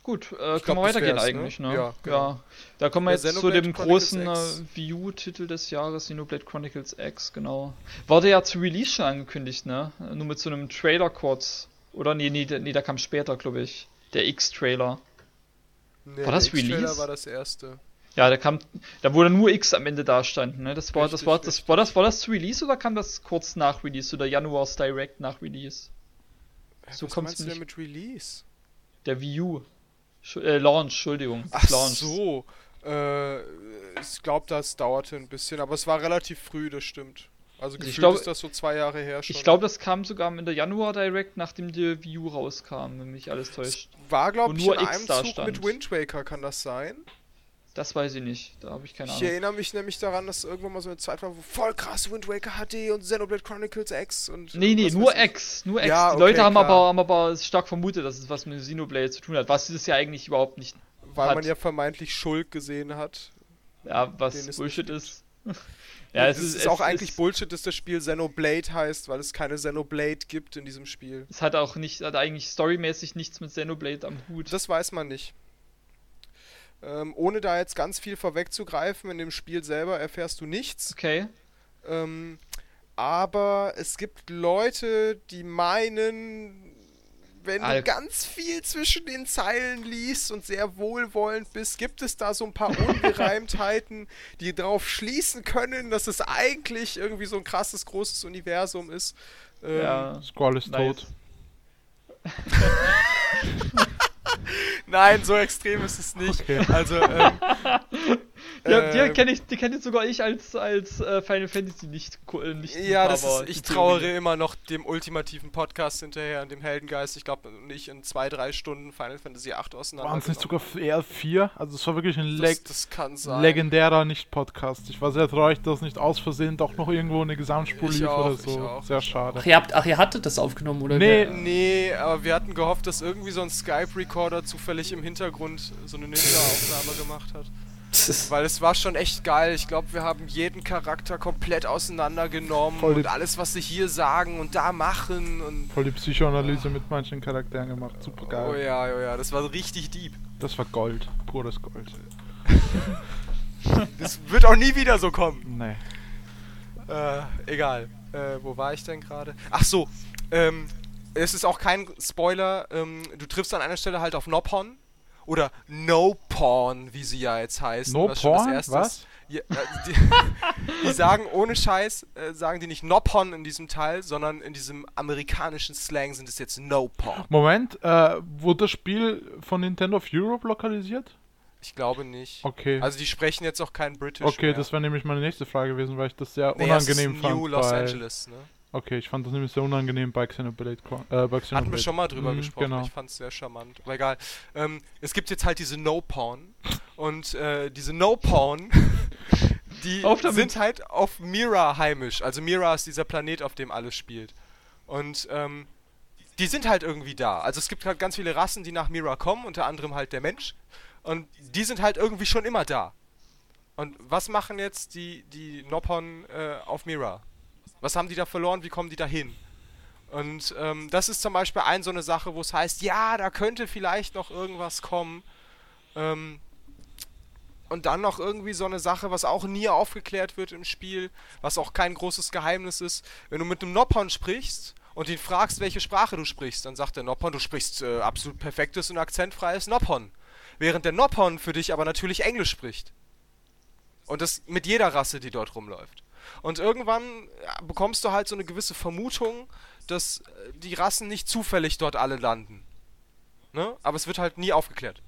Gut, äh, können wir das weitergehen ne? eigentlich, ne? Ja, genau. Da kommen wir Ja, jetzt zu Xenoblade dem Chronicles großen äh, Wii U-Titel des Jahres, Xenoblade Chronicles X, genau. Wurde ja zu Release schon angekündigt, ne? Nur mit so einem Trailer kurz. Oder nee, nee, nee, der kam später, glaube ich. Der X-Trailer. nee, War das der X-Trailer Release? war das erste. Ja, der kam, da wurde nur X am Ende da standen, ne? Das war, das Richtig, war, das war das, war das zu Release oder kam das kurz nach Release oder Januars Direct nach Release? So Was kommt's meinst du denn mit Release? Der Wii U. Sch äh, Launch, Entschuldigung. Ach Launch. so. Äh, ich glaube, das dauerte ein bisschen, aber es war relativ früh, das stimmt. Also gefühlt glaub- ist das so zwei Jahre her schon. Ich glaube, das kam sogar in der Januar Direct, nachdem die Wii U rauskam, wenn mich alles täuscht. war, glaube ich, nur in einem Zug stand. mit Wind Waker, kann das sein? Das weiß ich nicht. Da habe ich keine Ich Ahnung. erinnere mich nämlich daran, dass irgendwann mal so eine Zeit war, wo voll krass Wind Waker HD und Xenoblade Chronicles X und. Nee, nee, nur ich. X. Nur X. Ja, die Leute haben klar. aber, haben aber stark vermutet, dass es was mit Xenoblade zu tun hat. Was es ja eigentlich überhaupt nicht. Weil hat. man ja vermeintlich Schuld gesehen hat. Ja, was es Bullshit ist. *laughs* ja, es es ist, ist, auch es eigentlich ist, Bullshit, dass das Spiel Xenoblade heißt, weil es keine Xenoblade gibt in diesem Spiel. Es hat auch nicht, hat eigentlich storymäßig nichts mit Xenoblade am Hut. Das weiß man nicht. Ähm, ohne da jetzt ganz viel vorwegzugreifen, in dem Spiel selber erfährst du nichts. Okay. Ähm, aber es gibt Leute, die meinen, wenn Al- du ganz viel zwischen den Zeilen liest und sehr wohlwollend bist, gibt es da so ein paar Ungereimtheiten, *laughs* die darauf schließen können, dass es eigentlich irgendwie so ein krasses, großes Universum ist. Ähm, ja. Squall ist Nice. tot. *laughs* Nein, so extrem ist es nicht. Okay. Also, ähm, *laughs* Ja, äh, die kenne ich, die kenne ich sogar ich als, als äh, Final Fantasy nicht, äh, nicht Ja, das ist, ich trauere Theorie. immer noch dem ultimativen Podcast hinterher, dem Heldengeist. Ich glaube, nicht in zwei, drei Stunden Final Fantasy VIII auseinander. Waren es nicht sogar eher vier? Also es war wirklich ein das, leg das kann sein. legendärer Nicht-Podcast. Ich war sehr traurig, dass nicht aus Versehen doch noch irgendwo eine Gesamtspur lief auch, oder so. sehr schade. Ach, ihr habt, ach, ihr hattet das aufgenommen, oder? Nee. wer- Nee, aber wir hatten gehofft, dass irgendwie so ein Skype-Recorder zufällig im Hintergrund so eine Ninja-Aufnahme gemacht hat. *laughs* Weil es war schon echt geil. Ich glaube, wir haben jeden Charakter komplett auseinandergenommen Voll und alles, was sie hier sagen und da machen und. Voll die Psychoanalyse mit manchen Charakteren gemacht. Super geil. Oh ja, oh ja, das war richtig deep. Das war Gold. Pures Gold. *laughs* Das wird auch nie wieder so kommen. Nee. Äh, egal. Äh, wo war ich denn gerade? Ach so, ähm, es ist auch kein Spoiler. Ähm, du triffst an einer Stelle halt auf Nophon. Oder No Porn, wie sie ja jetzt heißen. No Porn? Was? Ja, äh, die, *laughs* die sagen ohne Scheiß, äh, sagen die nicht Nophon in diesem Teil, sondern in diesem amerikanischen Slang sind es jetzt No Porn. Moment, äh, wurde das Spiel von Nintendo of Europe lokalisiert? Ich glaube nicht. Okay. Also die sprechen jetzt auch kein British okay, mehr. das wäre nämlich meine nächste Frage gewesen, weil ich das sehr Nee, es ist unangenehm fand. New Los Angeles, ne? Okay, ich fand das nämlich sehr unangenehm bei Xenoblade. Äh, bei Xenoblade. Hatten wir schon mal drüber Mhm, gesprochen. Genau. Ich fand es sehr charmant. Aber egal. Ähm, es gibt jetzt halt diese No-Porn. Und äh, diese No-Porn, *laughs* die sind halt auf Mira heimisch. Also Mira ist dieser Planet, auf dem alles spielt. Und ähm, die sind halt irgendwie da. Also es gibt halt ganz viele Rassen, die nach Mira kommen, unter anderem halt der Mensch. Und die sind halt irgendwie schon immer da. Und was machen jetzt die, die Noppon äh, auf Mira? Was haben die da verloren? Wie kommen die da hin? Und ähm, das ist zum Beispiel ein so eine Sache, wo es heißt, ja, da könnte vielleicht noch irgendwas kommen. Ähm, und dann noch irgendwie so eine Sache, was auch nie aufgeklärt wird im Spiel, was auch kein großes Geheimnis ist. Wenn du mit einem Noppon sprichst und ihn fragst, welche Sprache du sprichst, dann sagt der Noppon, du sprichst äh, absolut perfektes und akzentfreies Noppon. Während der Noppon für dich aber natürlich Englisch spricht. Und das mit jeder Rasse, die dort rumläuft. Und irgendwann bekommst du halt so eine gewisse Vermutung, dass äh, die Rassen nicht zufällig dort alle landen. Ne? Aber es wird halt nie aufgeklärt.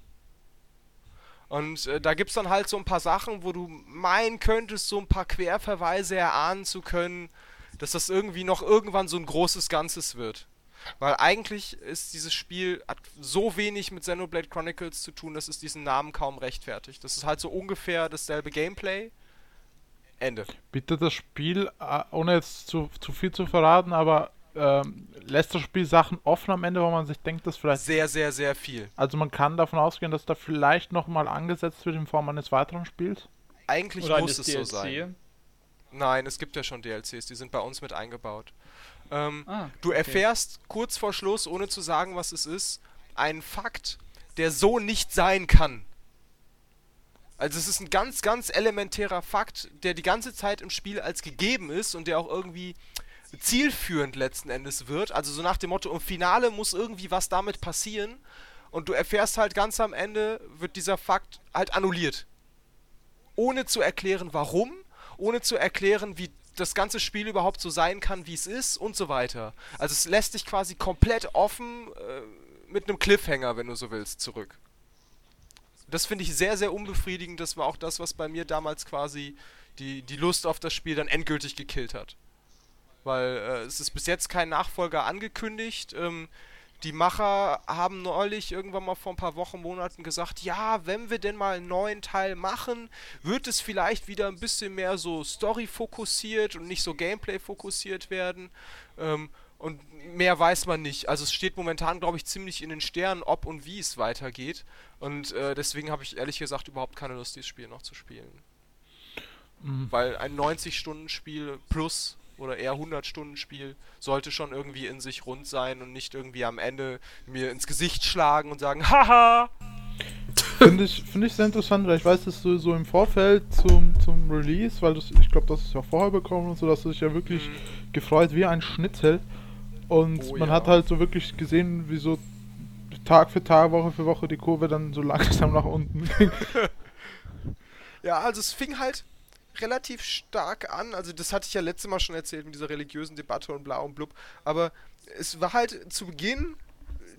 Und äh, da gibt es dann halt so ein paar Sachen, wo du meinen könntest, so ein paar Querverweise erahnen zu können, dass das irgendwie noch irgendwann so ein großes Ganzes wird. Weil eigentlich ist dieses Spiel, hat so wenig mit Xenoblade Chronicles zu tun, dass es diesen Namen kaum rechtfertigt. Das ist halt so ungefähr dasselbe Gameplay. Ende. Bitte das Spiel, äh, ohne jetzt zu, zu viel zu verraten, aber ähm, lässt das Spiel Sachen offen am Ende, wo man sich denkt, dass vielleicht. Sehr, sehr, sehr viel. Also man kann davon ausgehen, dass da vielleicht nochmal angesetzt wird in Form eines weiteren Spiels. Eigentlich Oder muss es so DLC. sein. Nein, es gibt ja schon DLCs, die sind bei uns mit eingebaut. Ähm, Ah, du okay. erfährst kurz vor Schluss, ohne zu sagen, was es ist, einen Fakt, der so nicht sein kann. Also es ist ein ganz, ganz elementärer Fakt, der die ganze Zeit im Spiel als gegeben ist und der auch irgendwie zielführend letzten Endes wird. Also so nach dem Motto, im Finale muss irgendwie was damit passieren. Und du erfährst halt ganz am Ende, wird dieser Fakt halt annulliert. Ohne zu erklären, warum, ohne zu erklären, wie das ganze Spiel überhaupt so sein kann, wie es ist und so weiter. Also es lässt dich quasi komplett offen äh, mit einem Cliffhanger, wenn du so willst, zurück. Das finde ich sehr, sehr unbefriedigend. Das war auch das, was bei mir damals quasi die, die Lust auf das Spiel dann endgültig gekillt hat. Weil äh, es ist bis jetzt kein Nachfolger angekündigt. Ähm, die Macher haben neulich irgendwann mal vor ein paar Wochen, Monaten gesagt, ja, wenn wir denn mal einen neuen Teil machen, wird es vielleicht wieder ein bisschen mehr so Story fokussiert und nicht so Gameplay fokussiert werden. Ähm, und mehr weiß man nicht. Also es steht momentan, glaube ich, ziemlich in den Sternen, ob und wie es weitergeht. Und äh, deswegen habe ich ehrlich gesagt überhaupt keine Lust, dieses Spiel noch zu spielen. Mhm. Weil ein 90-Stunden-Spiel plus oder eher 100-Stunden-Spiel sollte schon irgendwie in sich rund sein und nicht irgendwie am Ende mir ins Gesicht schlagen und sagen, haha! Finde ich, finde ich sehr interessant, weil ich weiß, dass du so im Vorfeld zum, zum Release, weil das, ich glaube, das ist ja vorher bekommen und so, dass du dich ja wirklich Mhm. gefreut wie ein Schnitzel. Und Oh man ja. hat halt so wirklich gesehen, wie so Tag für Tag, Woche für Woche die Kurve dann so *laughs* langsam nach unten ging. Ja, also es fing halt relativ stark an. Also das hatte ich ja letztes Mal schon erzählt mit dieser religiösen Debatte und bla und blub. Aber es war halt zu Beginn,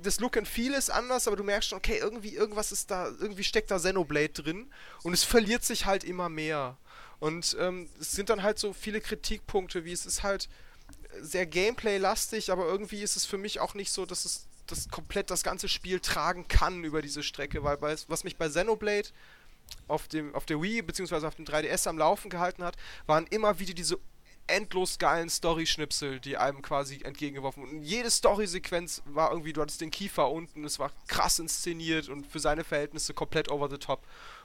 das Look and Feel ist anders, aber du merkst schon, okay, irgendwie irgendwas ist da, irgendwie steckt da Xenoblade drin und es verliert sich halt immer mehr. Und ähm, es sind dann halt so viele Kritikpunkte, wie es ist halt sehr Gameplay-lastig, aber irgendwie ist es für mich auch nicht so, dass es das komplett das ganze Spiel tragen kann über diese Strecke, weil bei, was mich bei Xenoblade auf, dem, auf der Wii bzw. auf dem 3DS am Laufen gehalten hat, waren immer wieder diese endlos geilen Story-Schnipsel, die einem quasi entgegengeworfen wurden. Und jede Story-Sequenz war irgendwie, du hattest den Kiefer unten, es war krass inszeniert und für seine Verhältnisse komplett over the top.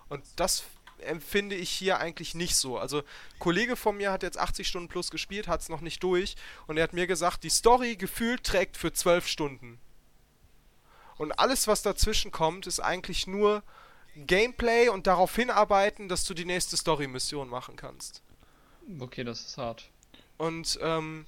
Und das empfinde ich hier eigentlich nicht so. Also, ein Kollege von mir hat jetzt 80 Stunden plus gespielt, hat es noch nicht durch und er hat mir gesagt, die Story gefühlt trägt für 12 Stunden. Und alles, was dazwischen kommt, ist eigentlich nur Gameplay und darauf hinarbeiten, dass du die nächste Story-Mission machen kannst. Okay, das ist hart. Und ähm,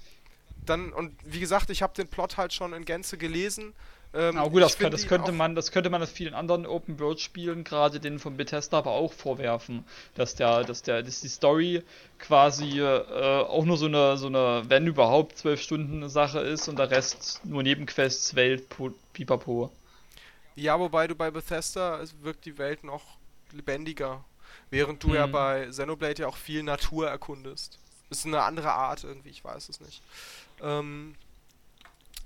dann, und wie gesagt, ich habe den Plot halt schon in Gänze gelesen. Ähm, Aber gut, das, find das könnte man, das könnte man das vielen anderen Open World Spielen, gerade denen von Bethesda, aber auch vorwerfen, dass der, dass der, dass die Story quasi äh, auch nur so eine, so eine, wenn überhaupt zwölf Stunden Sache ist und der Rest nur Nebenquests, Welt, Po- Pipapo. Ja, wobei du bei Bethesda, es wirkt die Welt noch lebendiger. Während du ja Mhm. bei Xenoblade ja auch viel Natur erkundest. Ist eine andere Art irgendwie, ich weiß es nicht. Ähm,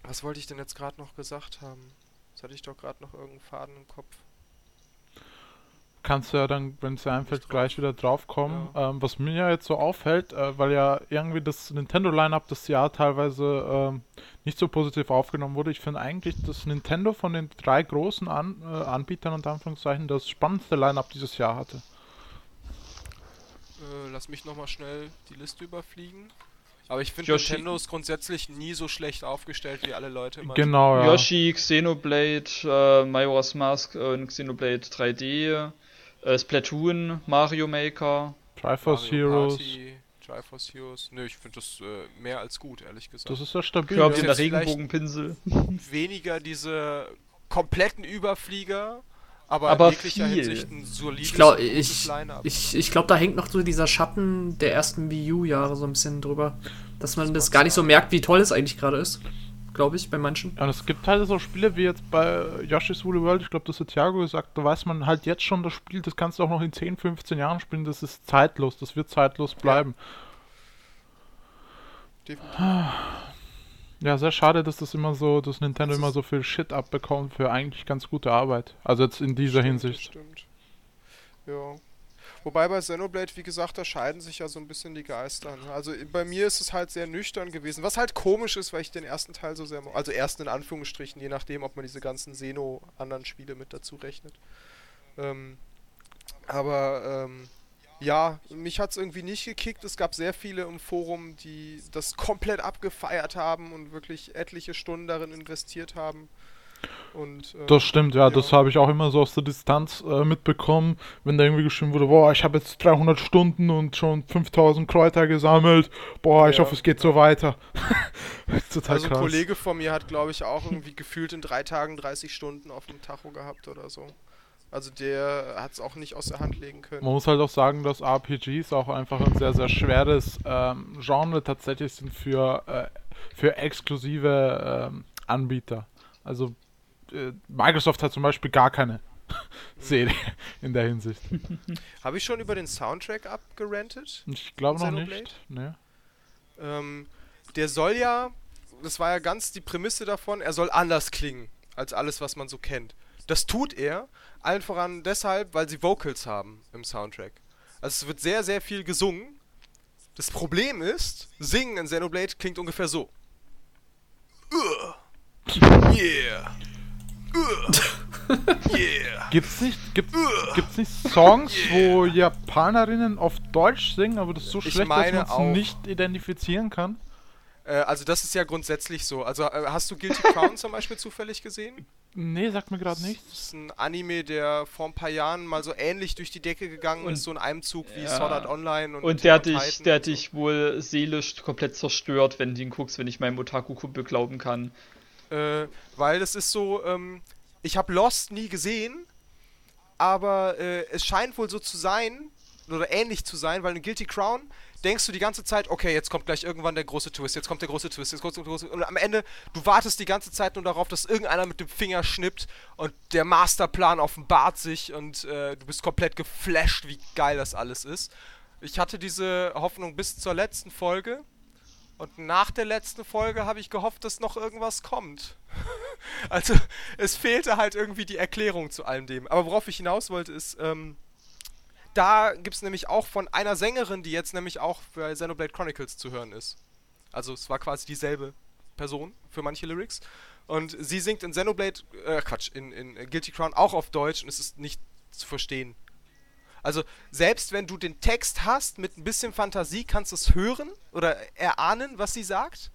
was wollte ich denn jetzt gerade noch gesagt haben? Jetzt hatte ich doch gerade noch irgendeinen Faden im Kopf. Kannst du ja dann, wenn es dir einfällt, gleich wieder drauf kommen. Ähm, was mir ja jetzt so auffällt, äh, weil ja irgendwie das Nintendo-Line-Up das Jahr teilweise ähm, nicht so positiv aufgenommen wurde. Ich finde eigentlich, dass Nintendo von den drei großen An äh, Anbietern und Anführungszeichen das spannendste Line-Up dieses Jahr hatte. Äh, lass mich nochmal schnell die Liste überfliegen. Aber ich finde, Nintendo ist grundsätzlich nie so schlecht aufgestellt, wie alle Leute immer Genau, ja. Yoshi, Xenoblade, äh, Majora's Mask äh, und Xenoblade 3D, äh, Splatoon, Mario Maker. Triforce Mario Heroes. Party, Triforce Heroes. Nö, ich finde das äh, mehr als gut, ehrlich gesagt. Das ist ja stabil. Kirby ja. der Regenbogenpinsel. *laughs* Weniger diese kompletten Überflieger, aber, Aber in jeglicher viel. Hinsicht ein solides Ich glaube, und gutes ich, Line-Up. ich, ich glaub, da hängt noch so dieser Schatten der ersten Wii U-Jahre so ein bisschen drüber. Dass man das mag gar nicht so merkt, wie toll es eigentlich gerade ist. Glaube ich, bei manchen. Ja, und es gibt halt so Spiele wie jetzt bei Yoshi's Woolly World, ich glaube, das hat Thiago gesagt, da weiß man halt jetzt schon, das Spiel, das kannst du auch noch in 10, 15 Jahren spielen, das ist zeitlos, das wird zeitlos bleiben. Definitiv. *sighs* Ja, sehr schade, dass das immer so, dass Nintendo immer so viel Shit abbekommt für eigentlich ganz gute Arbeit. Also jetzt in dieser Stimmt, das Hinsicht. Stimmt. Ja. Wobei bei Xenoblade, wie gesagt, da scheiden sich ja so ein bisschen die Geister. ne? Also bei mir ist es halt sehr nüchtern gewesen, was halt komisch ist, weil ich den ersten Teil so sehr, also ersten in Anführungsstrichen, je nachdem, ob man diese ganzen Xeno anderen Spiele mit dazu rechnet. Ähm, aber ähm, ja, mich hat es irgendwie nicht gekickt. Es gab sehr viele im Forum, die das komplett abgefeiert haben und wirklich etliche Stunden darin investiert haben. Und, ähm, Das stimmt, ja, das ja. habe ich auch immer so aus der Distanz äh, mitbekommen, wenn da irgendwie geschrieben wurde, boah, ich habe jetzt 300 Stunden und schon 5000 Kräuter gesammelt, boah, ich Ja. hoffe, es geht so weiter. *laughs* Total Also ein krass. Kollege von mir hat, glaube ich, auch irgendwie gefühlt in drei Tagen 30 Stunden auf dem Tacho gehabt oder so. Also der hat es auch nicht aus der Hand legen können. Man muss halt auch sagen, dass RPGs auch einfach ein sehr, sehr schweres ähm, Genre tatsächlich sind für, äh, für exklusive ähm, Anbieter. Also äh, Microsoft hat zum Beispiel gar keine *laughs* Serie in der Hinsicht. *laughs* Habe ich schon über den Soundtrack abgerentet? Ich glaube noch nicht. Ne? Ähm, der soll ja, das war ja ganz die Prämisse davon, er soll anders klingen als alles, was man so kennt. Das tut er, allen voran deshalb, weil sie Vocals haben im Soundtrack. Also es wird sehr, sehr viel gesungen. Das Problem ist, Singen in Xenoblade klingt ungefähr so. Yeah. *laughs* Yeah. Gibt's nicht, gibt, gibt's nicht Songs, wo Japanerinnen auf Deutsch singen, aber das ist so Ich schlecht, dass man es nicht identifizieren kann? Äh, also das ist ja grundsätzlich so. Also äh, hast du Guilty Crown zum Beispiel zufällig gesehen? Nee, sagt mir gerade Das nichts. ist ein Anime, der vor ein paar Jahren mal so ähnlich durch die Decke gegangen Und- ist, so in einem Zug wie Ja. Sword Art Online und, Und der hat dich, der hat dich wohl seelisch komplett zerstört, wenn du ihn guckst, wenn ich meinem Otaku-Kumpel glauben kann. Äh, weil das ist so, ähm, ich habe Lost nie gesehen, aber äh, es scheint wohl so zu sein, oder ähnlich zu sein, weil in Guilty Crown denkst du die ganze Zeit, okay, jetzt kommt gleich irgendwann der große Twist, jetzt kommt der große Twist, jetzt kommt der große Und am Ende, du wartest die ganze Zeit nur darauf, dass irgendeiner mit dem Finger schnippt und der Masterplan offenbart sich und äh, du bist komplett geflasht, wie geil das alles ist. Ich hatte diese Hoffnung bis zur letzten Folge. Und nach der letzten Folge habe ich gehofft, dass noch irgendwas kommt. *laughs* also, es fehlte halt irgendwie die Erklärung zu allem dem. Aber worauf ich hinaus wollte, ist, ähm, da gibt es nämlich auch von einer Sängerin, die jetzt nämlich auch bei Xenoblade Chronicles zu hören ist. Also, es war quasi dieselbe Person für manche Lyrics. Und sie singt in Xenoblade, äh, Quatsch, in, in Guilty Crown auch auf Deutsch und es ist nicht zu verstehen. Also, selbst wenn du den Text hast, mit ein bisschen Fantasie kannst du es hören oder erahnen, was sie sagt.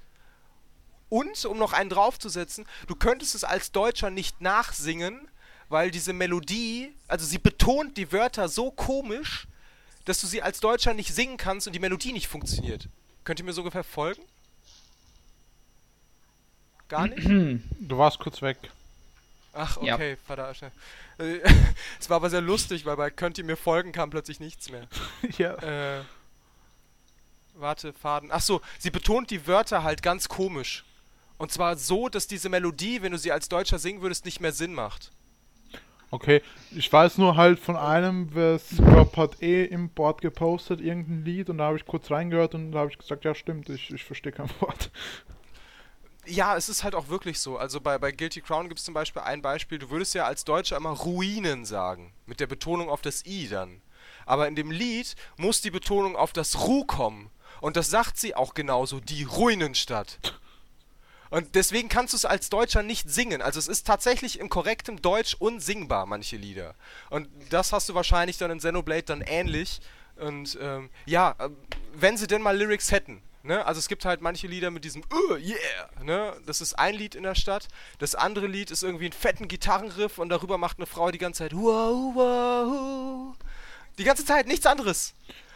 Und, um noch einen draufzusetzen, du könntest es als Deutscher nicht nachsingen, weil diese Melodie, also sie betont die Wörter so komisch, dass du sie als Deutscher nicht singen kannst und die Melodie nicht funktioniert. Könnt ihr mir so ungefähr folgen? Gar nicht? *clears throat* Du warst kurz weg. Ach, Ja. okay, verdammt. Äh, *laughs* Es war aber sehr lustig, weil bei Könnt ihr mir folgen kam plötzlich nichts mehr. *laughs* ja. Äh, warte, Faden. Ach so, sie betont die Wörter halt ganz komisch. Und zwar so, dass diese Melodie, wenn du sie als Deutscher singen würdest, nicht mehr Sinn macht. Okay, ich weiß nur halt von einem, es glaub, hat eh im Board gepostet, irgendein Lied und da habe ich kurz reingehört und da habe ich gesagt, ja stimmt, ich, ich verstehe kein *laughs* Wort. Ja, es ist halt auch wirklich so. Also bei, bei Guilty Crown gibt es zum Beispiel ein Beispiel, du würdest ja als Deutscher immer Ruinen sagen. Mit der Betonung auf das I dann. Aber in dem Lied muss die Betonung auf das Ru kommen. Und das sagt sie auch genauso, die Ruinenstadt. Und deswegen kannst du es als Deutscher nicht singen. Also es ist tatsächlich im korrekten Deutsch unsingbar, manche Lieder. Und das hast du wahrscheinlich dann in Xenoblade dann ähnlich. Und ähm, ja, äh, wenn sie denn mal Lyrics hätten. Ne? Also es gibt halt manche Lieder mit diesem uh, yeah, ne? Das ist ein Lied in der Stadt. Das andere Lied ist irgendwie ein fetten Gitarrenriff und darüber macht eine Frau die ganze Zeit wow, wow. Die ganze Zeit, nichts anderes.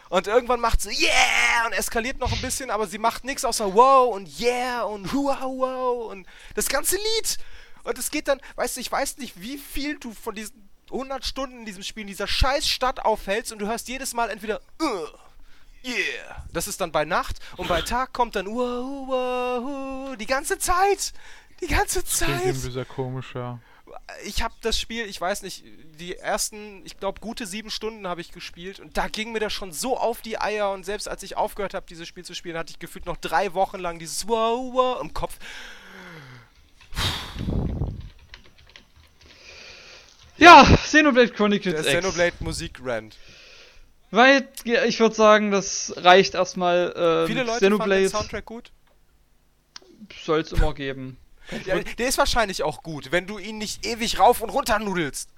Und irgendwann macht sie yeah und eskaliert noch ein bisschen, aber sie macht nichts außer wow und yeah und wow wow und das ganze Lied. Und es geht dann, weißt du, ich weiß nicht, wie viel du von diesen 100 Stunden in diesem Spiel in dieser scheiß Stadt aufhältst und du hörst jedes Mal entweder uh, yeah, das ist dann bei Nacht und bei Tag kommt dann wow wow die ganze Zeit. Die ganze Zeit irgendwie sehr komisch, ja. Ich habe das Spiel, ich weiß nicht, die ersten, ich glaube, gute sieben Stunden habe ich gespielt und da ging mir das schon so auf die Eier und selbst als ich aufgehört habe, dieses Spiel zu spielen, hatte ich gefühlt noch drei Wochen lang dieses Wow, wow im Kopf. Ja, Xenoblade Chronicles Der X. Xenoblade Musik Rand. Weil, ja, ich würde sagen, das reicht erstmal. Ähm, Viele Leute fanden Xenoblade den Soundtrack gut. soll es immer geben. Ja, der ist wahrscheinlich auch gut, wenn du ihn nicht ewig rauf und runter nudelst.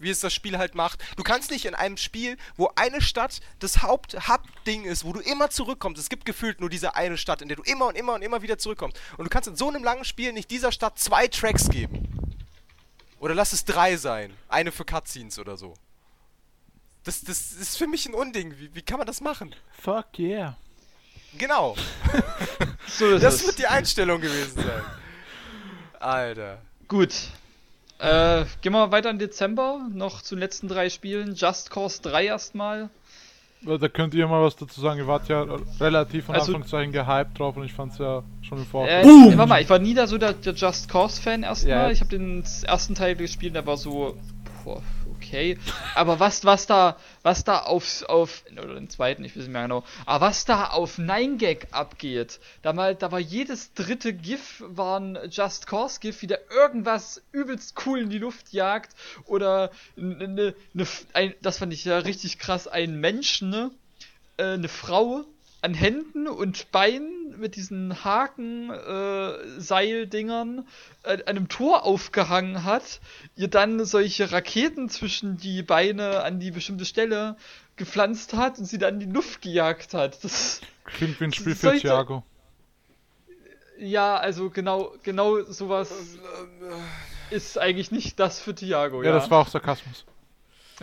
Wie es das Spiel halt macht. Du kannst nicht in einem Spiel, wo eine Stadt das Haupt-Hub-Ding ist, wo du immer zurückkommst. Es gibt gefühlt nur diese eine Stadt, in der du immer und immer und immer wieder zurückkommst. Und du kannst in so einem langen Spiel nicht dieser Stadt zwei Tracks geben. Oder lass es drei sein. Eine für Cutscenes oder so. Das, das ist für mich ein Unding. Wie, wie kann man das machen? Fuck yeah. Genau. *laughs* So ist Das es. wird die Einstellung gewesen sein. Alter. Gut. Äh, gehen wir weiter in Dezember. Noch zu den letzten drei Spielen. Just Cause 3 erstmal. Ja, Da könnt ihr mal was dazu sagen. Ihr wart ja relativ von Also- Anfangszeichen gehypt drauf und ich fand's ja schon im Äh, Vorfeld. nee, warte mal, ich war nie da so der, der Just Cause-Fan erstmal. Ja. Ich habe den ersten Teil gespielt, der war so. Boah, okay. Aber was, was da, was da auf, auf, oder den zweiten, ich weiß nicht mehr genau, aber was da auf 9gag abgeht, da mal, da war jedes dritte GIF war ein Just Cause GIF, wie der irgendwas übelst cool in die Luft jagt oder ne, ne, ne, ein, das fand ich ja richtig krass, ein Mensch, ne, äh, eine Frau an Händen und Beinen mit diesen Haken, äh, Seildingern äh, an einem Tor aufgehangen hat, ihr dann solche Raketen zwischen die Beine an die bestimmte Stelle gepflanzt hat und sie dann in die Luft gejagt hat. Das, Klingt wie ein Spiel für Thiago. ja, also genau, genau sowas ist eigentlich nicht das für Thiago, ja. Ja, das war auch Sarkasmus.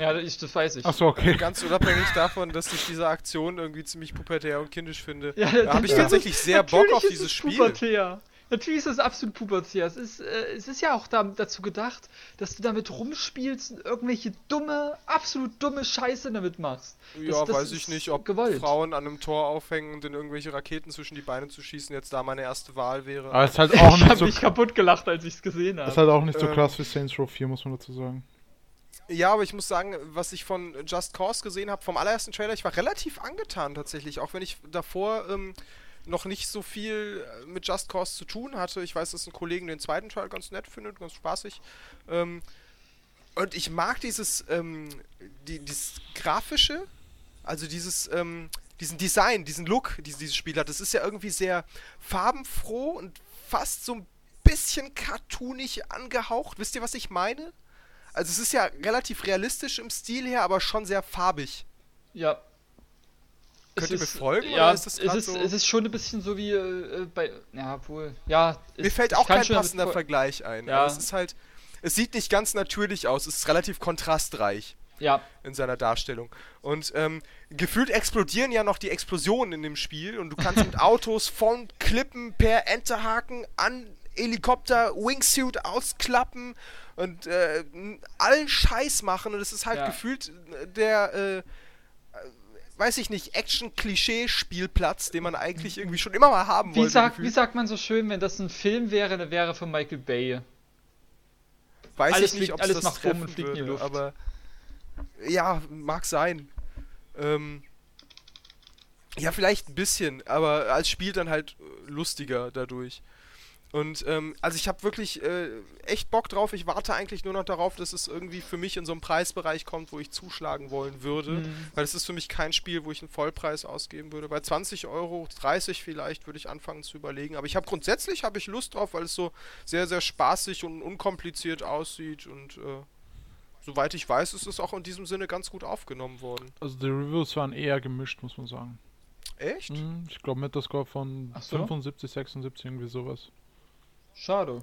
Ja, ich, das weiß ich. Achso, okay. Ganz unabhängig davon, dass ich diese Aktion irgendwie ziemlich pubertär und kindisch finde, Ja, da habe ich tatsächlich ist- sehr Bock auf ist dieses es Spiel. Pubertär. Natürlich ist es absolut pubertär. Es ist, äh, es ist ja auch da, dazu gedacht, dass du damit rumspielst und irgendwelche dumme, absolut dumme Scheiße damit machst. Ja, Das- das weiß ich ist nicht, ob gewollt. Frauen an einem Tor aufhängen und in irgendwelche Raketen zwischen die Beine zu schießen jetzt da meine erste Wahl wäre. Aber es ist halt auch *laughs* ich nicht habe so, mich kaputt gelacht, als ich es gesehen es ist habe. halt auch nicht so Ähm, krass wie Saints Row 4, muss man dazu sagen. Ja, aber ich muss sagen, was ich von Just Cause gesehen habe, vom allerersten Trailer, ich war relativ angetan tatsächlich, auch wenn ich davor ähm, noch nicht so viel äh, mit Just Cause zu tun hatte. Ich weiß, dass ein Kollegen den zweiten Teil ganz nett findet, ganz spaßig. Ähm, und ich mag dieses, ähm, die, dieses grafische, also dieses, ähm, diesen Design, diesen Look, die dieses Spiel hat. Das ist ja irgendwie sehr farbenfroh und fast so ein bisschen cartoonig angehaucht. Wisst ihr, was ich meine? Also es ist ja relativ realistisch im Stil her, aber schon sehr farbig. Ja. Könnt Es ihr mir ist- folgen, Ja, oder ist das es, ist, so- es ist schon ein bisschen so wie äh, bei. Ja, wohl. Ja. Mir es- fällt auch kein passender Vergleich ein. Ja. Aber es ist halt, es sieht nicht ganz natürlich aus. Es ist relativ kontrastreich Ja, in seiner Darstellung. Und ähm, gefühlt explodieren ja noch die Explosionen in dem Spiel und du kannst mit *laughs* Autos von Klippen per Enterhaken an Helikopter Wingsuit ausklappen und äh, allen Scheiß machen und es ist halt Ja. gefühlt äh, der äh, weiß ich nicht, Action-Klischee-Spielplatz, den man eigentlich irgendwie schon immer mal haben wie, wollte. sagt, gefühlt. wie sagt man so schön, wenn das ein Film wäre, dann wäre von Michael Bay. Weiß Alles ich nicht, ob alles das macht Rum und fliegt in die Luft. aber ja, mag sein. Ähm, ja, vielleicht ein bisschen, aber als Spiel dann halt lustiger dadurch. Und ähm, also ich habe wirklich äh, echt Bock drauf. Ich warte eigentlich nur noch darauf, dass es irgendwie für mich in so einen Preisbereich kommt, wo ich zuschlagen wollen würde. Mhm. Weil es ist für mich kein Spiel, wo ich einen Vollpreis ausgeben würde. Bei 20 Euro, 30 vielleicht, würde ich anfangen zu überlegen. Aber ich habe grundsätzlich habe ich Lust drauf, weil es so sehr, sehr spaßig und unkompliziert aussieht. Und äh, soweit ich weiß, ist es auch in diesem Sinne ganz gut aufgenommen worden. Also die Reviews waren eher gemischt, muss man sagen. Echt? Hm, Ich glaube Metascore von so. 75, 76, irgendwie sowas. Schade.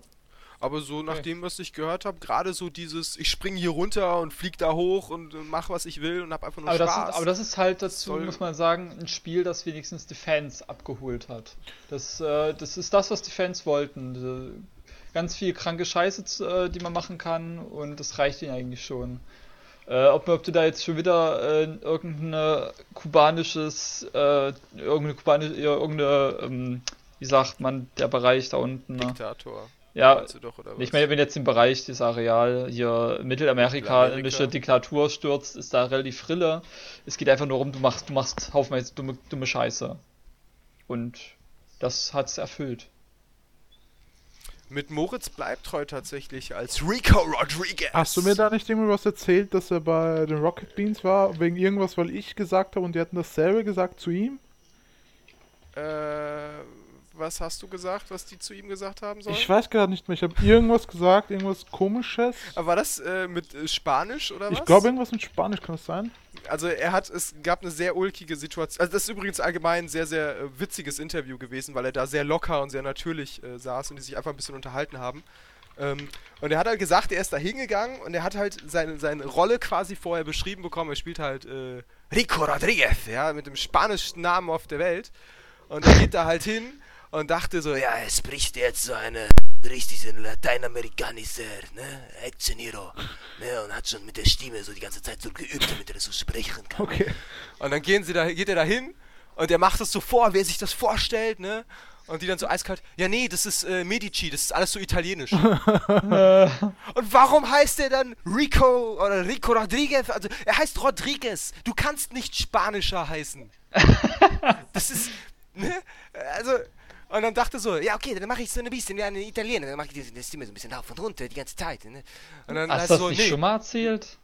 Aber so nach dem, was ich gehört habe, gerade so dieses, ich spring hier runter und flieg da hoch und, und mach, was ich will und hab einfach nur aber Spaß. Das ist, aber das ist halt dazu, Soll- muss man sagen, ein Spiel, das wenigstens die Fans abgeholt hat. Das, äh, das ist das, was die Fans wollten. Ganz viel kranke Scheiße, äh, die man machen kann und das reicht ihnen eigentlich schon. Äh, ob, ob du da jetzt schon wieder äh, irgendein kubanisches, äh, irgendeine kubanische, irgendeine, ähm, wie sagt man, der Bereich da unten. Ne? Diktator. Ja, du doch, oder was? ich meine, wenn jetzt im Bereich des Areal hier mittelamerikanische Mittelamerika. Diktatur stürzt, ist da relativ frille. Es geht einfach nur um, du machst, du machst haufenweise dumme, dumme Scheiße. Und das hat's erfüllt. Mit Moritz bleibt treu tatsächlich als Rico Rodriguez. Hast du mir da nicht irgendwie was erzählt, dass er bei den Rocket Beans war, wegen irgendwas, weil ich gesagt habe und die hatten dasselbe gesagt zu ihm? Äh, was hast du gesagt, was die zu ihm gesagt haben sollen? Ich weiß gerade nicht mehr. Ich habe irgendwas gesagt, irgendwas komisches. Aber war das äh, mit äh, Spanisch oder was? Ich glaube irgendwas mit Spanisch kann das sein. Also er hat, es gab eine sehr ulkige Situation. Also das ist übrigens allgemein ein sehr, sehr äh, witziges Interview gewesen, weil er da sehr locker und sehr natürlich äh, saß und die sich einfach ein bisschen unterhalten haben. Ähm, und er hat halt gesagt, er ist da hingegangen und er hat halt seine, seine Rolle quasi vorher beschrieben bekommen. Er spielt halt äh, Rico Rodriguez, ja, mit dem spanischsten Namen auf der Welt. Und er geht da halt hin und dachte so, ja, er spricht jetzt so eine richtige Lateinamerikanische, ne, Action Hero, ne, und hat schon mit der Stimme so die ganze Zeit so geübt, damit er das so sprechen kann. Okay. Und dann gehen sie da, geht er da hin und er macht es so vor, wer sich das vorstellt, ne? Und die dann so eiskalt, ja nee, das ist äh, Medici, das ist alles so italienisch. *laughs* und warum heißt er dann Rico oder Rico Rodriguez? Also er heißt Rodriguez. Du kannst nicht spanischer heißen. *laughs* das ist, ne? Also, und dann dachte so, ja okay, dann mache ich so ein bisschen wie eine Italiener, dann mache ich die, die Stimme so ein bisschen rauf und runter die ganze Zeit, ne? Und dann Hast du das so, nicht nee, schon mal erzählt?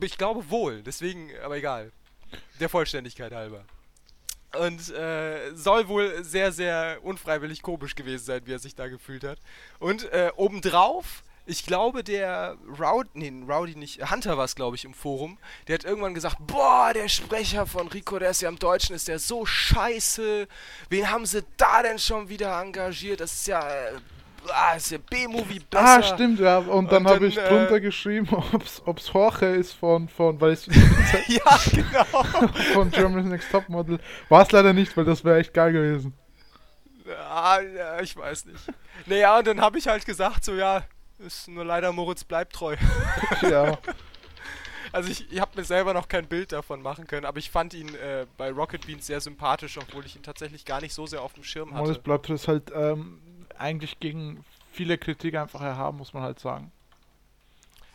ich glaube wohl, deswegen, aber egal. Der Vollständigkeit halber. Und äh, soll wohl sehr, sehr unfreiwillig komisch gewesen sein, wie er sich da gefühlt hat. Und äh, obendrauf, ich glaube, der Rowdy, nee, Rowdy nicht, Hunter war es, glaube ich, im Forum, der hat irgendwann gesagt, boah, der Sprecher von Rico, der ist ja im Deutschen, ist der so scheiße. Wen haben sie da denn schon wieder engagiert? Das ist ja, äh, ah, ist ja B-Movie besser. Ah, stimmt, ja. Und dann Und habe dann, ich äh, drunter geschrieben, *laughs* ob's, ob's Jorge ist von, von, weil ich *laughs* ja, genau. *laughs* von Germany's Next Topmodel. War es leider nicht, weil das wäre echt geil gewesen. Ah, ja, ich weiß nicht. Naja, und dann habe ich halt gesagt, so ja, ist nur leider Moritz bleibt treu. *laughs* Ja. *laughs* Also ich, ich habe mir selber noch kein Bild davon machen können, aber ich fand ihn äh, bei Rocket Beans sehr sympathisch, obwohl ich ihn tatsächlich gar nicht so sehr auf dem Schirm hatte. bleibt es halt ähm, eigentlich gegen viele Kritik einfach erhaben, muss man halt sagen.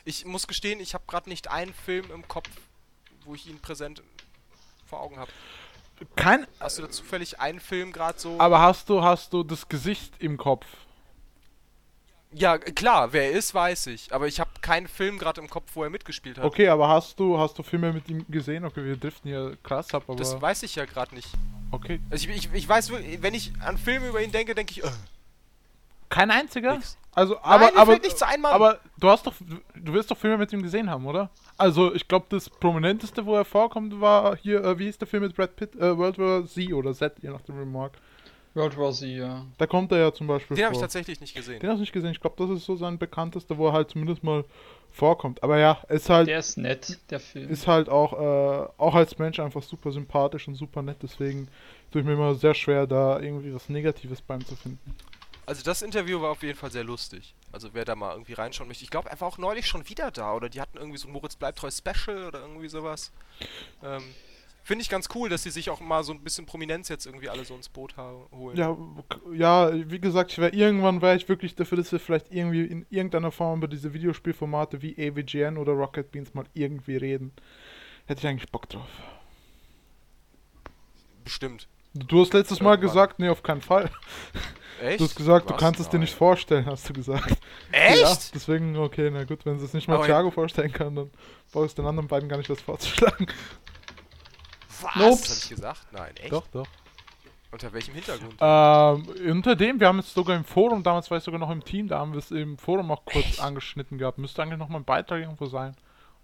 Ich muss gestehen, ich habe gerade nicht einen Film im Kopf, wo ich ihn präsent vor Augen habe. Kein, Hast du da zufällig einen Film gerade so? aber hast du, hast du das Gesicht im Kopf? Ja, klar, wer er ist, weiß ich. Aber ich habe keinen Film gerade im Kopf, wo er mitgespielt hat. Okay, aber hast du, hast du Filme mit ihm gesehen? Okay, wir driften hier krass ab, aber. Das weiß ich ja gerade nicht. okay. Also ich, ich, ich weiß, wenn ich an Filme über ihn denke, denke ich, äh, Kein einziger? Nix. Also, Nein, aber, mir aber, nichts ein, Mann. aber du hast doch, du- du wirst doch Filme mit ihm gesehen haben, oder? Also, ich glaube, das prominenteste, wo er vorkommt, war hier, äh, wie hieß der Film mit Brad Pitt? Äh, World War Z oder Z, je nach dem Remark. World War Z, ja. Da kommt er ja zum Beispiel den habe ich tatsächlich nicht gesehen. Den hast du nicht gesehen. Ich glaube, das ist so sein bekanntester, wo er halt zumindest mal vorkommt. Aber ja, ist halt, Der ist nett, der Film. ist halt auch, äh, auch als Mensch einfach super sympathisch und super nett. Deswegen tue ich mir immer sehr schwer, da irgendwie was Negatives bei ihm zu finden. Also das Interview war auf jeden Fall sehr lustig. Also wer da mal irgendwie reinschauen möchte. Ich glaube, er war auch neulich schon wieder da. Oder die hatten irgendwie so ein Moritz Bleibtreu Special oder irgendwie sowas. Ähm, Finde ich ganz cool, dass sie sich auch mal so ein bisschen Prominenz jetzt irgendwie alle so ins Boot holen. Ja, ja, wie gesagt, ich wäre irgendwann wäre ich wirklich dafür, dass wir vielleicht irgendwie in irgendeiner Form über diese Videospielformate wie AVGN oder Rocket Beans mal irgendwie reden. Hätte ich eigentlich Bock drauf. Bestimmt. Du hast letztes Mal Irgendwann. gesagt, nee, auf keinen Fall. Echt? Du hast gesagt, du Was? kannst es dir nicht vorstellen, hast du gesagt. *laughs* Echt? Ja, deswegen, okay, na gut, wenn es nicht mal Aber- Thiago vorstellen kann, dann brauche ich den anderen beiden gar nicht das vorzuschlagen. Was? Nops. Hab ich gesagt? Nein, echt? Doch, doch. Unter welchem Hintergrund? Ähm, unter dem, wir haben es sogar im Forum, damals war ich sogar noch im Team, da haben wir es im Forum auch kurz Echt? angeschnitten gehabt. Müsste eigentlich noch mal ein Beitrag irgendwo sein.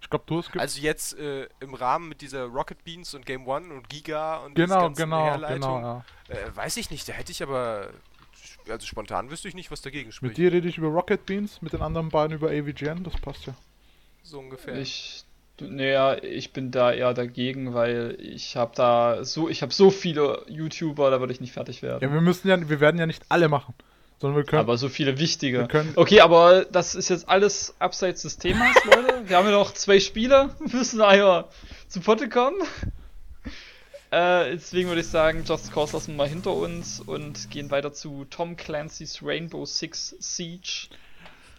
Ich glaube, du hast Also jetzt äh, im Rahmen mit dieser Rocket Beans und Game One und Giga und Genau, ganzen genau, Herleitung, genau, ja. äh, weiß ich nicht, da hätte ich aber also spontan wüsste ich nicht, was dagegen spricht. Mit dir rede ich über Rocket Beans, mit den anderen beiden über AVGN, das passt ja. So ungefähr. Ich, naja, ich bin da eher dagegen, weil ich habe da so, ich habe so viele YouTuber, da würde ich nicht fertig werden. Ja, wir müssen ja, wir werden ja nicht alle machen. Sondern wir können. aber so viele wichtige. wir können Okay, aber das ist jetzt alles abseits des Themas, *laughs* Leute. Wir haben ja noch zwei Spiele, müssen einmal zu Potte kommen. Äh, deswegen würde ich sagen, Just Cause lassen wir mal hinter uns und gehen weiter zu Tom Clancy's Rainbow Six Siege,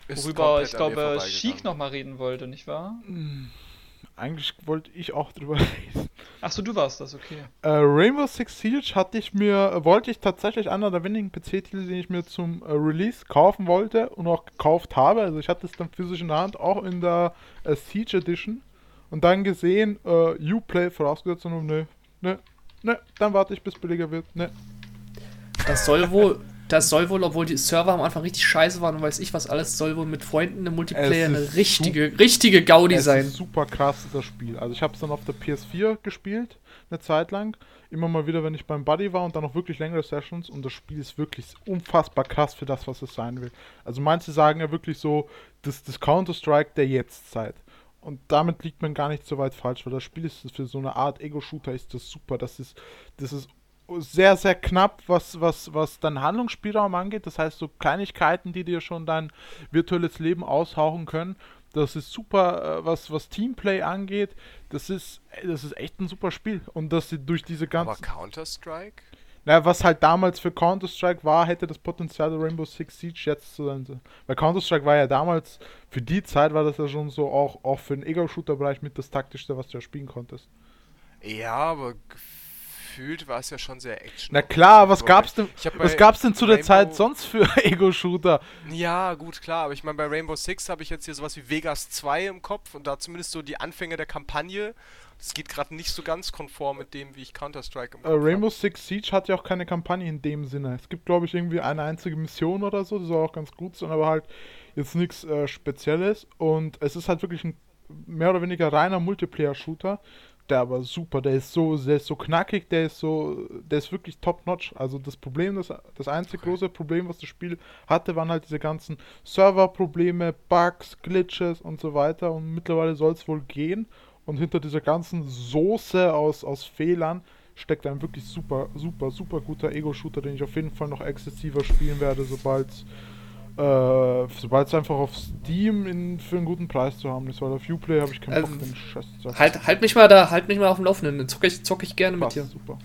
worüber ich glaube. Chic nochmal reden wollte, nicht wahr? Eigentlich wollte ich auch drüber *laughs* reden. Achso, du warst das, okay. Äh, Rainbow Six Siege hatte ich mir, wollte ich tatsächlich einer der wenigen PC-Titel, den ich mir zum äh, Release kaufen wollte und auch gekauft habe. Also ich hatte es dann physisch in der Hand, auch in der äh, Siege Edition. Und dann gesehen, äh, Uplay vorausgesetzt und ne, ne, ne, dann warte ich bis billiger wird, ne. Das soll wohl, das soll wohl, obwohl die Server am Anfang richtig scheiße waren und weiß ich was alles, soll wohl mit Freunden im Multiplayer eine richtige, richtige Gaudi Es sein. ist super krass, das Spiel. Also ich habe es dann auf der PS4 gespielt, eine Zeit lang. Immer mal wieder, wenn ich beim Buddy war und dann auch wirklich längere Sessions. Und das Spiel ist wirklich unfassbar krass für das, was es sein will. Also manche sagen ja wirklich so, das, das Counter-Strike der Jetztzeit. Und damit liegt man gar nicht so weit falsch, weil das Spiel ist für so eine Art Ego-Shooter ist das super. Das ist, das ist sehr, sehr knapp, was, was, was dein Handlungsspielraum angeht. Das heißt, so Kleinigkeiten, die dir schon dein virtuelles Leben aushauchen können. Das ist super, äh, was, was Teamplay angeht. Das ist, das ist echt ein super Spiel. Und dass sie durch diese Aber ganzen. Counter-Strike? Na, was halt damals für Counter-Strike war, hätte das Potenzial der Rainbow Six Siege jetzt zu sein. Weil Counter-Strike war ja damals, für die Zeit war das ja schon so, auch, auch für den Ego-Shooter-Bereich mit das taktischste, was du ja spielen konntest. Ja, aber gefühlt war es ja schon sehr action. Na klar, was gab's denn, hab was gab's denn zu der Rainbow- Zeit sonst für *laughs* Ego-Shooter? Ja, gut, klar, aber ich meine, bei Rainbow Six habe ich jetzt hier sowas wie Vegas 2 im Kopf und da zumindest so die Anfänge der Kampagne. Das geht gerade nicht so ganz konform mit dem, wie ich Counter-Strike im Äh, Kopf Rainbow Six Siege hat ja auch keine Kampagne in dem Sinne. Es gibt, glaube ich, irgendwie eine einzige Mission oder so, das soll auch ganz gut sein, aber halt jetzt nichts äh, Spezielles. Und es ist halt wirklich ein mehr oder weniger reiner Multiplayer-Shooter, der aber super, der ist so, der ist so knackig, der ist so, der ist wirklich top-notch. Also das Problem, das, das einzige Okay. große Problem, was das Spiel hatte, waren halt diese ganzen Server-Probleme, Bugs, Glitches und so weiter. Und mittlerweile soll es wohl gehen. Und hinter dieser ganzen Soße aus, aus Fehlern steckt ein wirklich super, super, super guter Ego-Shooter, den ich auf jeden Fall noch exzessiver spielen werde, sobald äh, sobald es einfach auf Steam in, für einen guten Preis zu haben ist, weil auf Uplay habe ich keinen Bock, Ähm, den Scheiß zu Halt, halt mich mal da, halt mich mal auf dem Laufenden. Dann zocke ich, zock ich gerne mit Passt, dir. super.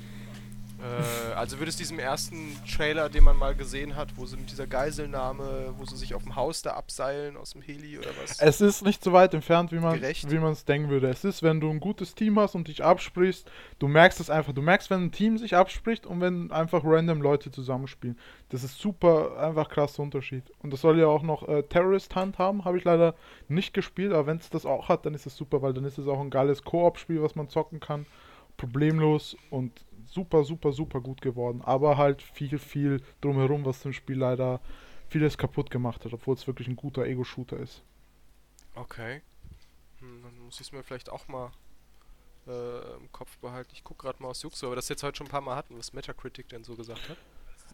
Äh, also würde es diesem ersten Trailer, den man mal gesehen hat, wo sie mit dieser Geiselnahme, wo sie sich auf dem Haus da abseilen aus dem Heli oder was? Es ist nicht so weit entfernt, wie man Gerecht? wie man es denken würde. Es ist, wenn du ein gutes Team hast und dich absprichst, du merkst es einfach. Du merkst, wenn ein Team sich abspricht und wenn einfach random Leute zusammenspielen. Das ist super, einfach krasser Unterschied. Und das soll ja auch noch äh, Terrorist Hunt haben, habe ich leider nicht gespielt, aber wenn es das auch hat, dann ist es super, weil dann ist es auch ein geiles Koop-Spiel, was man zocken kann. Problemlos und super, super, super gut geworden. Aber halt viel, viel drumherum, was dem Spiel leider vieles kaputt gemacht hat, obwohl es wirklich ein guter Ego-Shooter ist. Okay. Hm, dann muss ich es mir vielleicht auch mal äh, im Kopf behalten. Ich gucke gerade mal aus Jux, aber das jetzt heute schon ein paar Mal hatten, was Metacritic denn so gesagt hat.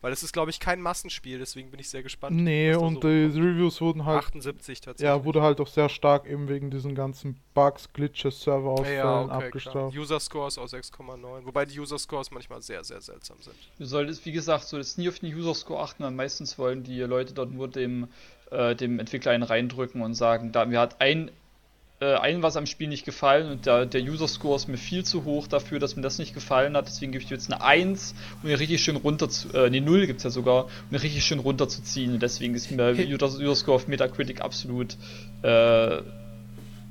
Weil das ist, glaube ich, kein Massenspiel, deswegen bin ich sehr gespannt. Nee, und so die. Reviews wurden halt, 78 tatsächlich. ja, wurde halt auch sehr stark eben wegen diesen ganzen Bugs, Glitches, Serverausfällen ja, okay, abgestraft. User Scores aus 6,9. Wobei die User Scores manchmal sehr, sehr seltsam sind. Du solltest, wie gesagt, solltest nie auf den User Score achten, weil meistens wollen die Leute dort nur dem, äh, dem Entwickler einen reindrücken und sagen, da mir hat ein, äh, ein was am Spiel nicht gefallen und der, der User Score ist mir viel zu hoch dafür, dass mir das nicht gefallen hat, deswegen gebe ich dir jetzt eine 1, um ihn richtig schön runter zu, äh, eine 0 gibt es ja sogar, um ihn richtig schön runterzuziehen und deswegen ist mir Hey. User, User Score auf Metacritic absolut, äh,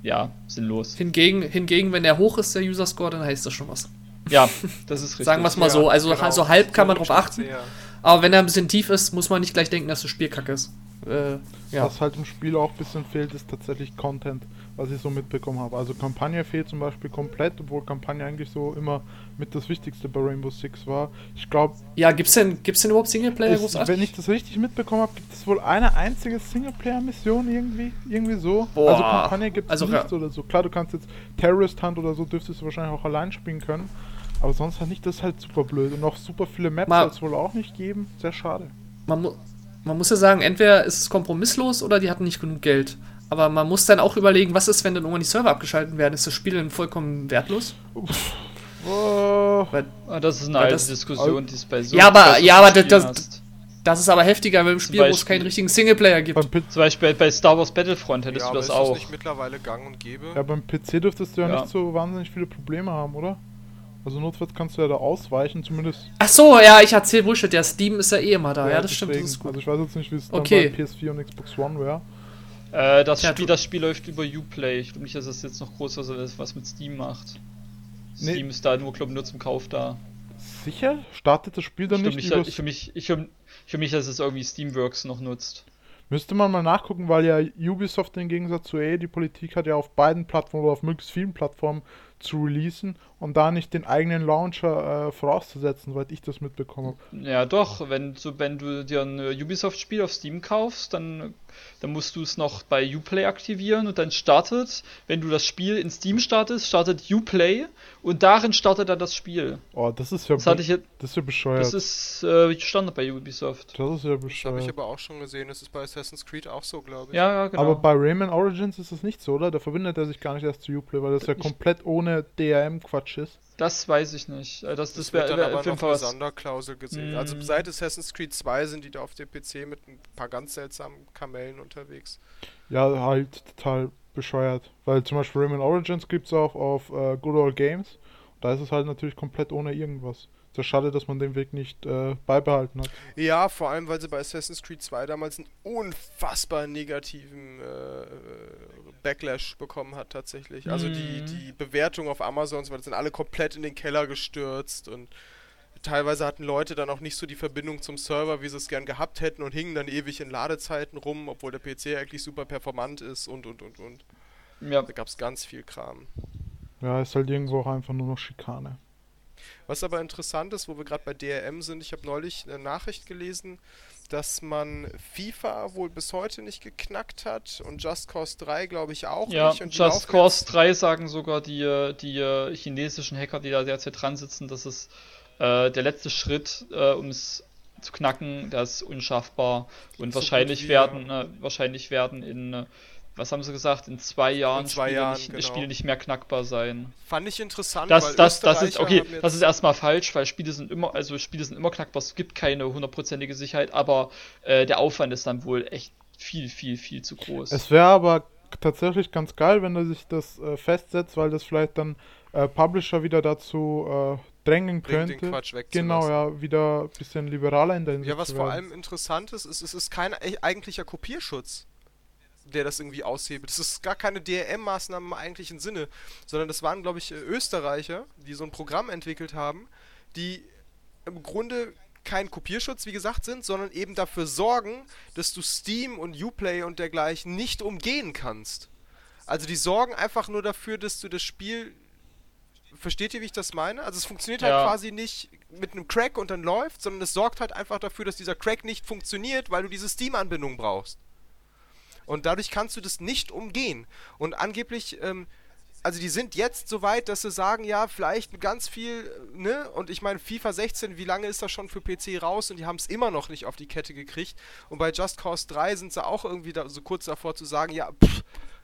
ja, sinnlos. Hingegen, hingegen, wenn der hoch ist, der User Score, dann heißt das schon was. Ja, *laughs* das ist richtig. Sagen wir es mal so. Also, genau. also halb kann man drauf achten. sehr. Aber wenn er ein bisschen tief ist, muss man nicht gleich denken, dass das Spiel kacke ist. Äh, ja. Was halt im Spiel auch ein bisschen fehlt, ist tatsächlich Content, was ich so mitbekommen habe. Also Kampagne fehlt zum Beispiel komplett, obwohl Kampagne eigentlich so immer mit das Wichtigste bei Rainbow Six war. Ich glaube, Ja, gibt's denn, gibt's denn überhaupt Singleplayer großartig? wenn ich das richtig mitbekommen habe, gibt es wohl eine einzige Singleplayer-Mission irgendwie, irgendwie so. Boah. Also Kampagne gibt es Also, nicht ja. oder so. Klar, du kannst jetzt Terrorist Hunt oder so, dürftest du wahrscheinlich auch allein spielen können. Aber sonst halt nicht, das ist halt super blöd. Und noch super viele Maps soll es wohl auch nicht geben. Sehr schade. man, mu man muss ja sagen, entweder ist es kompromisslos oder die hatten nicht genug Geld. Aber man muss dann auch überlegen, was ist, wenn dann irgendwann die Server abgeschaltet werden? Ist das Spiel dann vollkommen wertlos? Oh, Weil, Ah, Das ist eine alte das- Diskussion, die es bei so Ja, aber- ja, aber das- hast. das ist aber heftiger bei einem Spiel, wo es Beispiel- keinen richtigen Singleplayer gibt. Zum Beispiel bei Star Wars Battlefront hättest ja, du aber das ist auch. das nicht mittlerweile gang und gäbe? ja, beim PC dürftest du ja, Ja. nicht so wahnsinnig viele Probleme haben, oder? Also notfalls kannst du ja da ausweichen, zumindest. Ach so, ja, ich erzähl Bullshit. Der Steam ist ja eh immer da. Ja, das stimmt. Das deswegen. ist gut. Also ich weiß jetzt nicht, wie es Okay. dann bei PS4 und Xbox One wäre. Äh, das, Ja, Spiel, das Spiel läuft über Uplay. Ich glaube nicht, dass es jetzt noch groß was, ist, was mit Steam macht. Nee. Steam ist da nur, glaube nur zum Kauf da. Sicher? Startet das Spiel dann Ich nicht mich, ich für mich, ich für, ich für mich, dass es irgendwie Steamworks noch nutzt. Müsste man mal nachgucken, weil ja Ubisoft im Gegensatz zu EA die Politik hat, ja auf beiden Plattformen oder auf möglichst vielen Plattformen zu releasen und da nicht den eigenen Launcher äh, vorauszusetzen, soweit ich das mitbekommen habe. Ja, doch, wenn du, wenn du dir ein äh, Ubisoft-Spiel auf Steam kaufst, dann, dann musst du es noch bei Uplay aktivieren und dann startet, wenn du das Spiel in Steam startest, startet Uplay und darin startet dann das Spiel. Oh, das ist ja, Das hatte ich jetzt, das ist ja bescheuert. das ist äh, Standard bei Ubisoft. das ist ja Das habe bescheuert. ich aber auch schon gesehen. Das ist bei Assassin's Creed auch so, glaube ich. Ja, ja, genau. Aber bei Rayman Origins ist das nicht so, oder? Da verbindet er sich gar nicht erst zu Uplay, weil das ja Ich- komplett ohne DRM-Quatsch ist. das weiß ich nicht. Äh, Das, Das, das wird wäre dann wär aber auf jeden noch Fall eine. Sonderklausel gesehen. Mm. Also seit Assassin's Creed 2 sind die da auf dem PC mit ein paar ganz seltsamen Kamellen unterwegs. Ja, halt total bescheuert. Weil zum Beispiel Rayman Origins gibt es auch auf äh, Good Old Games. Da ist es halt natürlich komplett ohne irgendwas. Ist ja schade, dass man den Weg nicht äh, beibehalten hat. Ja, vor allem, weil sie bei Assassin's Creed 2 damals einen unfassbar negativen äh, Backlash bekommen hat tatsächlich. Also die, Mhm. die Bewertung auf Amazon und so weiter sind alle komplett in den Keller gestürzt und teilweise hatten Leute dann auch nicht so die Verbindung zum Server, wie sie es gern gehabt hätten und hingen dann ewig in Ladezeiten rum, obwohl der PC eigentlich super performant ist und und und und. Ja, Da gab es ganz viel Kram. Ja, ist halt irgendwo auch einfach nur noch Schikane. Was aber interessant ist, wo wir gerade bei DRM sind, ich habe neulich eine Nachricht gelesen, dass man FIFA wohl bis heute nicht geknackt hat und Just Cause 3 glaube ich auch ja nicht. Und Just Cause jetzt- 3 sagen sogar die, äh, die äh, chinesischen Hacker, die da derzeit dran sitzen, dass es äh, der letzte Schritt, äh, um es zu knacken, das ist unschaffbar. Und So wahrscheinlich wie, werden, äh, wahrscheinlich werden in, äh, was haben sie gesagt, in zwei Jahren, In zwei Spiele, Jahren, nicht, genau. Spiele nicht mehr knackbar sein. Fand ich interessant, Das, weil das, das ist, okay, das ist erstmal falsch, weil Spiele sind immer, also Spiele sind immer knackbar, es gibt keine hundertprozentige Sicherheit, aber äh, der Aufwand ist dann wohl echt viel, viel, viel zu groß. Es wäre aber tatsächlich ganz geil, wenn er sich das äh, festsetzt, weil das vielleicht dann äh, Publisher wieder dazu äh, drängen bringt den könnte. Quatsch. Genau, ja, wieder ein bisschen liberaler in der Hinsicht Ja, was vor allem interessant ist, ist, es ist kein e- eigentlicher Kopierschutz, der das irgendwie aushebelt. Das ist gar keine DRM-Maßnahme im eigentlichen Sinne, sondern das waren, glaube ich, äh, Österreicher, die so ein Programm entwickelt haben, die im Grunde kein Kopierschutz, wie gesagt, sind, sondern eben dafür sorgen, dass du Steam und Uplay und dergleichen nicht umgehen kannst. Also die sorgen einfach nur dafür, dass du das Spiel Versteht ihr, wie ich das meine? Also es funktioniert halt Ja. quasi nicht mit einem Crack und dann läuft, sondern es sorgt halt einfach dafür, dass dieser Crack nicht funktioniert, weil du diese Steam-Anbindung brauchst. Und dadurch kannst du das nicht umgehen. Und angeblich, ähm, also die sind jetzt so weit, dass sie sagen, ja, vielleicht ganz viel, äh, ne? Und ich meine, FIFA 16, wie lange ist das schon für PC raus? Und die haben es immer noch nicht auf die Kette gekriegt. Und bei Just Cause 3 sind sie auch irgendwie da, so kurz davor zu sagen, ja, pff,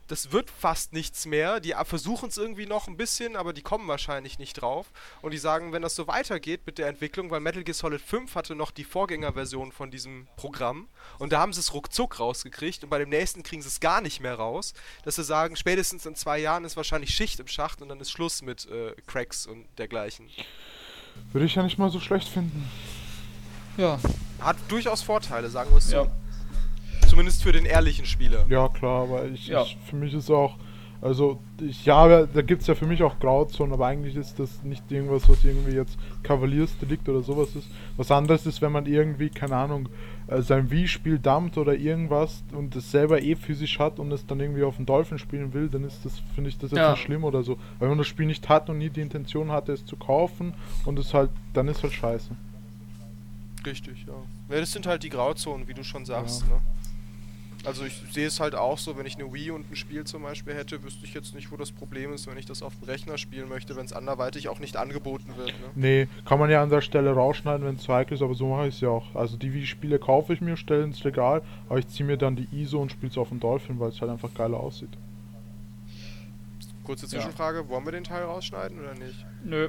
das wird fast nichts mehr. Die versuchen es irgendwie noch ein bisschen, aber die kommen wahrscheinlich nicht drauf. Und die sagen, wenn das so weitergeht mit der Entwicklung, weil Metal Gear Solid 5 hatte noch die Vorgängerversion von diesem Programm und da haben sie es ruckzuck rausgekriegt und bei dem nächsten kriegen sie es gar nicht mehr raus, dass sie sagen, spätestens in zwei Jahren ist wahrscheinlich Schicht im Schacht und dann ist Schluss mit äh, Cracks und dergleichen. Würde ich ja nicht mal so schlecht finden. ja, Hat durchaus Vorteile, sagen wir es so. ja. Zumindest für den ehrlichen Spieler. Ja, klar, aber ich, Ja. ich für mich ist auch, also ich ja, da gibt es ja für mich auch Grauzonen, aber eigentlich ist das nicht irgendwas, was irgendwie jetzt Kavaliersdelikt oder sowas ist. Was anderes ist, wenn man irgendwie, keine Ahnung, äh, sein Wii-Spiel dumpt oder irgendwas und es selber eh physisch hat und es dann irgendwie auf dem Dolphin spielen will, dann ist das, finde ich das jetzt Ja. nicht schlimm oder so. Weil wenn man das Spiel nicht hat und nie die Intention hatte, es zu kaufen und es halt, dann ist halt scheiße. Richtig, ja. Ja, das sind halt die Grauzonen, wie du schon sagst. Ja. Ne? Also ich sehe es halt auch so, wenn ich eine Wii und ein Spiel zum Beispiel hätte, wüsste ich jetzt nicht, wo das Problem ist, wenn ich das auf dem Rechner spielen möchte, wenn es anderweitig auch nicht angeboten wird. Ne? Nee, kann man ja an der Stelle rausschneiden, wenn es zu heikel ist, aber so mache ich es ja auch. Also die Wii-Spiele kaufe ich mir, stelle ins Regal, aber ich ziehe mir dann die ISO und spiele es auf dem Dolphin, weil es halt einfach geiler aussieht. Kurze Zwischenfrage, wollen wir den Teil rausschneiden oder nicht? Nö.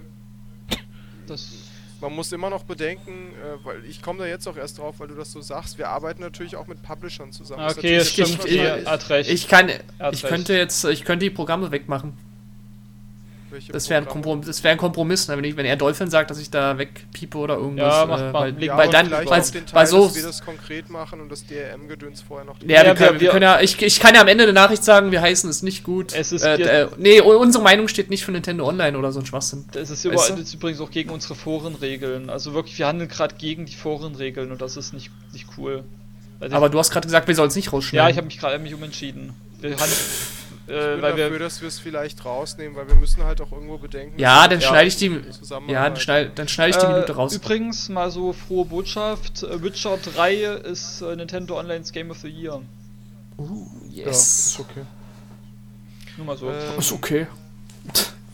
Das. Man muss immer noch bedenken, äh, weil ich komme da jetzt auch erst drauf, weil du das so sagst, wir arbeiten natürlich auch mit Publishern zusammen. Okay, das stimmt. ich-. Ich kann, ich könnte jetzt, ich könnte die Programme wegmachen. Das wäre ein, Kompromiss, das wär ein Kompromiss, ne? wenn, ich, wenn er Dolphin sagt, dass ich da wegpiepe oder irgendwas. Ja, macht- äh, weil, Ja, weil dann, weil, Teil, weil so. dass wir das konkret machen und das DRM-Gedöns vorher noch... Ja, wir, Ja, können, wir- wir können ja, ich, ich kann ja am Ende eine Nachricht sagen, wir heißen es nicht gut. Es ist- äh, äh, nee, unsere Meinung steht nicht für Nintendo Online oder so ein Schwachsinn. Das ist, über, das ist übrigens auch gegen unsere Forenregeln. Also wirklich, wir handeln gerade gegen die Forenregeln und das ist nicht, nicht cool. Also Aber du hast gerade gesagt, wir sollen es nicht ja, rausschneiden. ich habe mich gerade mich umentschieden. Wir handeln, Ich äh, bin weil dafür, wir dass wir es vielleicht rausnehmen, weil wir müssen halt auch irgendwo bedenken... ja, dass dann wir schneide ich die. Ja, dann schneide, dann schneide ich die Äh, Minute raus. Übrigens mal so frohe Botschaft: äh, Witcher 3 ist äh, Nintendo Online's Game of the Year. Uh, Ja, yes. ist okay. Nur mal so. Ähm, ist okay.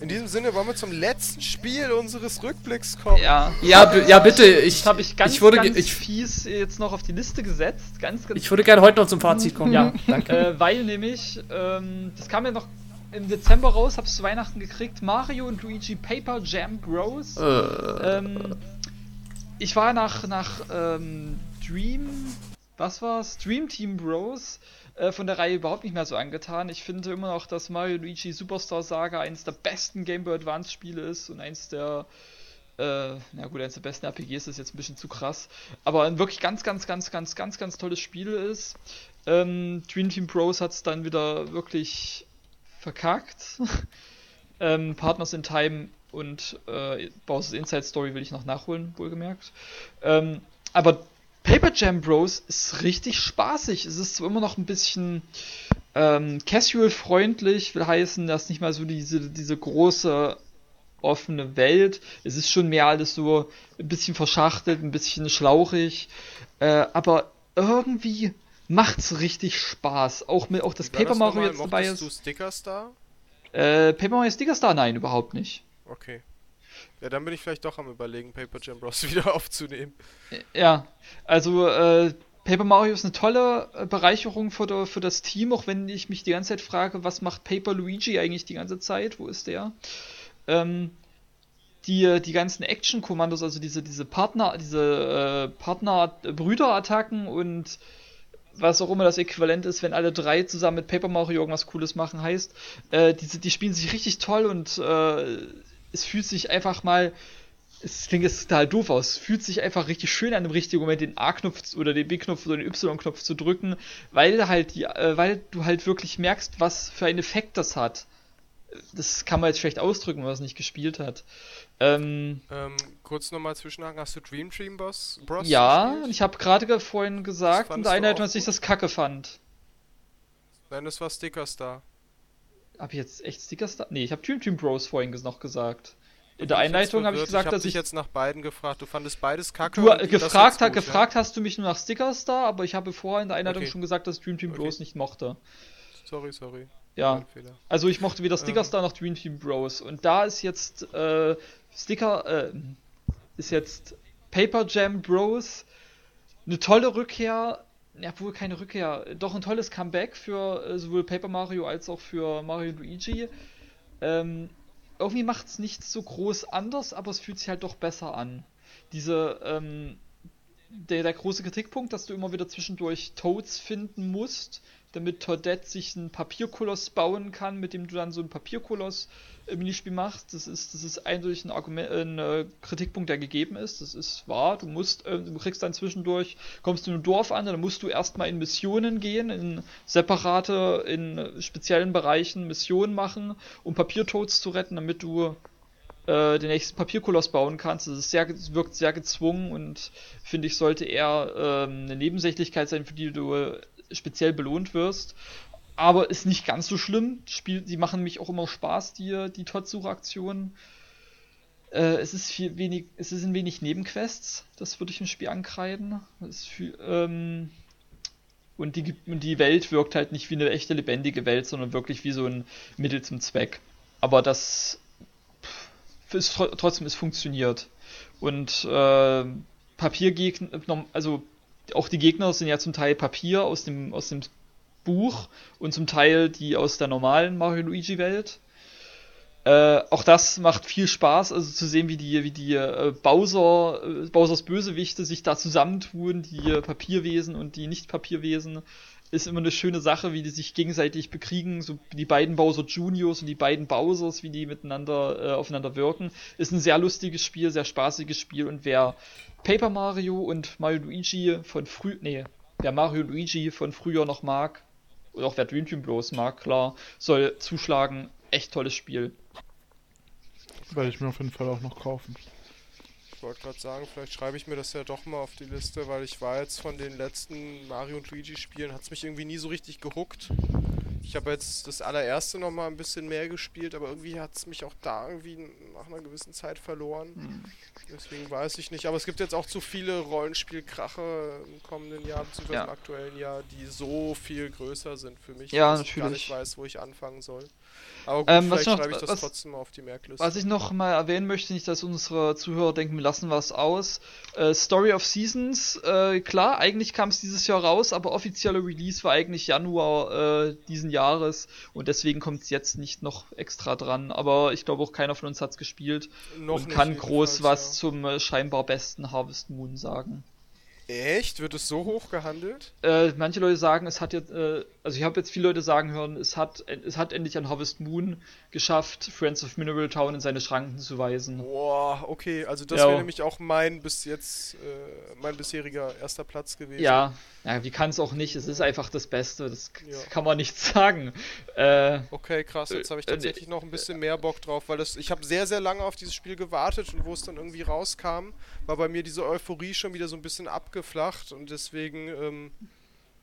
In diesem Sinne wollen wir zum letzten Spiel unseres Rückblicks kommen. ja. Ja, ja, bitte. Ich, Das habe ich ganz, ich würde, ge- ganz ich, fies jetzt noch auf die Liste gesetzt. Ganz, ganz ich würde gerne heute noch zum Fazit kommen. Ja, *laughs* danke. äh, weil nämlich, ähm, das kam ja noch im Dezember raus, hab's zu Weihnachten gekriegt, Mario und Luigi Paper Jam Bros. Äh, Ähm, ich war nach, nach ähm, Dream, was war's? Dream Team Bros äh, von der Reihe überhaupt nicht mehr so angetan. Ich finde immer noch, dass Mario Luigi Superstar Saga eines der besten Game Boy Advance Spiele ist und eins der äh, na gut, eines der besten RPGs ist jetzt ein bisschen zu krass, aber ein wirklich ganz, ganz, ganz, ganz, ganz, ganz tolles Spiel ist. Ähm, Dream Team Bros hat es dann wieder wirklich verkackt. *laughs* ähm, Partners in Time und äh, Bowser's Inside Story will ich noch nachholen, wohlgemerkt. Ähm, aber Paper Jam Bros ist richtig spaßig. Es ist zwar immer noch ein bisschen ähm, casual-freundlich, will heißen, dass nicht mal so diese, diese große offene Welt. Es ist schon mehr alles so ein bisschen verschachtelt, ein bisschen schlauchig, äh, aber irgendwie macht's richtig Spaß. Auch mit auch das Paper Mario jetzt dabei ist. du Stickers da? Äh, Paper Mario Sticker Star? Nein, überhaupt nicht. Okay. Ja, dann bin ich vielleicht doch am überlegen, Paper Jam Bros. *laughs* wieder aufzunehmen. Ja, also äh, Paper Mario ist eine tolle äh, Bereicherung für, der, für das Team, auch wenn ich mich die ganze Zeit frage, was macht Paper Luigi eigentlich die ganze Zeit? Wo ist der? Ähm, die, die ganzen Action-Kommandos, also diese, diese Partner, diese äh, Partner-Brüder-Attacken und was auch immer das Äquivalent ist, wenn alle drei zusammen mit Paper Mario irgendwas Cooles machen, heißt, äh, diese, die spielen sich richtig toll und äh, es fühlt sich einfach mal, es klingt jetzt total doof aus, es fühlt sich einfach richtig schön an, im richtigen Moment den A-Knopf oder den B-Knopf oder den Y-Knopf zu drücken, weil halt die, äh, weil du halt wirklich merkst, was für einen Effekt das hat. Das kann man jetzt schlecht ausdrücken, wenn man es nicht gespielt hat. Ähm, Ähm, kurz nochmal zwischenhaken, hast du Dream Dream Boss Bros? ja, gespielt? ich habe gerade ge- vorhin gesagt, in der Einheit, dass ich das kacke fand. Nein, das war Stickers da. Hab ich jetzt echt Stickers da? Nee, ich habe Dream Team Bros vorhin noch gesagt. In der Einleitung habe ich gesagt, ich hab dass dich ich. jetzt nach beiden gefragt. Du fandest beides kacke. Du gefragt, gut, gefragt hast du mich nur nach Stickers da, aber ich habe vorher in der Einleitung Okay. schon gesagt, dass Dream Team Okay. Bros nicht mochte. Ja? Sorry, sorry. Ja, also ich mochte weder Stickers Ähm. da noch Dream Team Bros. Und da ist jetzt äh, Sticker, äh, ist jetzt Paper Jam Bros eine tolle Rückkehr. Ja, wohl keine Rückkehr, doch ein tolles Comeback für äh, sowohl Paper Mario als auch für Mario Luigi. Ähm, irgendwie macht es nichts so groß anders, aber es fühlt sich halt doch besser an. Diese, ähm, der, der große Kritikpunkt, dass du immer wieder zwischendurch Toads finden musst, damit Toadette sich einen Papierkoloss bauen kann, mit dem du dann so ein Papierkoloss-Minispiel machst. Das ist, das ist eindeutig ein, Argument, ein äh, Kritikpunkt, der gegeben ist. Das ist wahr. Du musst, äh, du kriegst dann zwischendurch, kommst du in ein Dorf an, dann musst du erstmal in Missionen gehen, in separate, in speziellen Bereichen Missionen machen, um Papiertoads zu retten, damit du äh, den nächsten Papierkoloss bauen kannst. Das ist sehr, wirkt sehr gezwungen und finde ich, sollte eher ähm, eine Nebensächlichkeit sein, für die du äh, speziell belohnt wirst. Aber ist nicht ganz so schlimm. Spiel, die machen mich auch immer Spaß, die, die Todd-Suchaktionen. Äh, es ist viel wenig, es sind wenig Nebenquests, das würde ich im Spiel ankreiden. Ist viel, ähm, Und die, und die Welt wirkt halt nicht wie eine echte lebendige Welt, sondern wirklich wie so ein Mittel zum Zweck. Aber das ist trotzdem, es funktioniert. Und äh, Papiergegner, also auch die Gegner sind ja zum Teil Papier aus dem, aus dem Buch und zum Teil die aus der normalen Mario Luigi Welt. Äh, auch das macht viel Spaß, also zu sehen, wie die, wie die äh, Bowser, äh, Bowsers Bösewichte sich da zusammentun, die äh, Papierwesen und die Nicht-Papierwesen. Ist immer eine schöne Sache, wie die sich gegenseitig bekriegen, so die beiden Bowser Juniors und die beiden Bowsers, wie die miteinander äh, aufeinander wirken. Ist ein sehr lustiges Spiel, sehr spaßiges Spiel und wer Paper Mario und Mario Luigi von früh, nee, wer Mario Luigi von früher noch mag, oder auch wer Dream Team bloß mag, klar, soll zuschlagen. Echt tolles Spiel. Werde ich mir auf jeden Fall auch noch kaufen. Ich wollte gerade sagen, vielleicht schreibe ich mir das ja doch mal auf die Liste, weil ich war jetzt von den letzten Mario und Luigi Spielen, hat es mich irgendwie nie so richtig gehuckt. Ich habe jetzt das allererste noch mal ein bisschen mehr gespielt, aber irgendwie hat es mich auch da irgendwie nach einer gewissen Zeit verloren. Hm. Deswegen weiß ich nicht. Aber es gibt jetzt auch zu viele Rollenspielkrache im kommenden Jahr, beziehungsweise ja. im aktuellen Jahr, die so viel größer sind für mich, ja, dass natürlich. ich gar nicht weiß, wo ich anfangen soll. Aber gut, ähm, vielleicht noch, schreibe ich das was, trotzdem auf die Merkliste. Was ich noch mal erwähnen möchte, nicht, dass unsere Zuhörer denken, wir lassen was aus. Äh, Story of Seasons, äh, klar, eigentlich kam es dieses Jahr raus, aber offizieller Release war eigentlich Januar äh, diesen Jahres und deswegen kommt es jetzt nicht noch extra dran. Aber ich glaube auch keiner von uns hat es gespielt noch und kann groß was ja. zum äh, scheinbar besten Harvest Moon sagen. Echt? Wird es so hoch gehandelt? Äh, manche Leute sagen, es hat jetzt, äh, also ich habe jetzt viele Leute sagen hören, es hat, es hat endlich an Harvest Moon geschafft, Friends of Mineral Town in seine Schranken zu weisen. Boah, okay, also das ja. wäre nämlich auch mein bis jetzt, äh, mein bisheriger erster Platz gewesen. Ja, ja wie kann es auch nicht? Es ist einfach das Beste, das ja. kann man nicht *laughs* sagen. Äh, okay, krass, jetzt habe ich äh, tatsächlich noch ein bisschen mehr Bock drauf, weil das, ich habe sehr, sehr lange auf dieses Spiel gewartet und wo es dann irgendwie rauskam, war bei mir diese Euphorie schon wieder so ein bisschen abgeflacht und deswegen, ähm,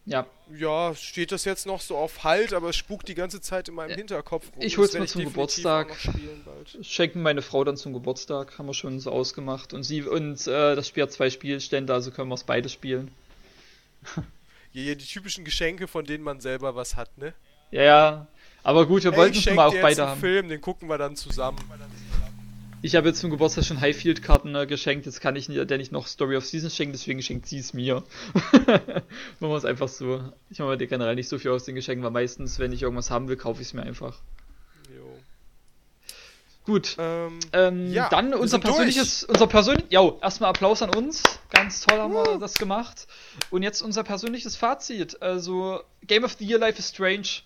ja. Ja, steht das jetzt noch so auf Halt, aber es spukt die ganze Zeit in meinem ja. Hinterkopf rum. Ich hol's mir zum Geburtstag. *laughs* Schenken meine Frau dann zum Geburtstag, haben wir schon so ausgemacht. Und sie und äh, das Spiel hat zwei Spielstände, also können wir es beide spielen. ja, die typischen Geschenke, von denen man selber was hat, ne? Ja, ja. Aber gut, wir wollten es mal auch beide haben. Film, den gucken wir dann zusammen. Ich habe jetzt zum Geburtstag schon Highfield-Karten äh, geschenkt, jetzt kann ich der nicht noch Story of Seasons schenken, deswegen schenkt sie es mir. Machen wir es einfach so. Ich mache mir generell nicht so viel aus den Geschenken, weil meistens, wenn ich irgendwas haben will, kaufe ich es mir einfach. Jo. Gut. Ähm, ähm, ja, dann unser persönliches, durch. unser persönlich, ja, erstmal Applaus an uns. Ganz toll haben uh. wir das gemacht. Und jetzt unser persönliches Fazit. Also, Game of the Year Life is Strange.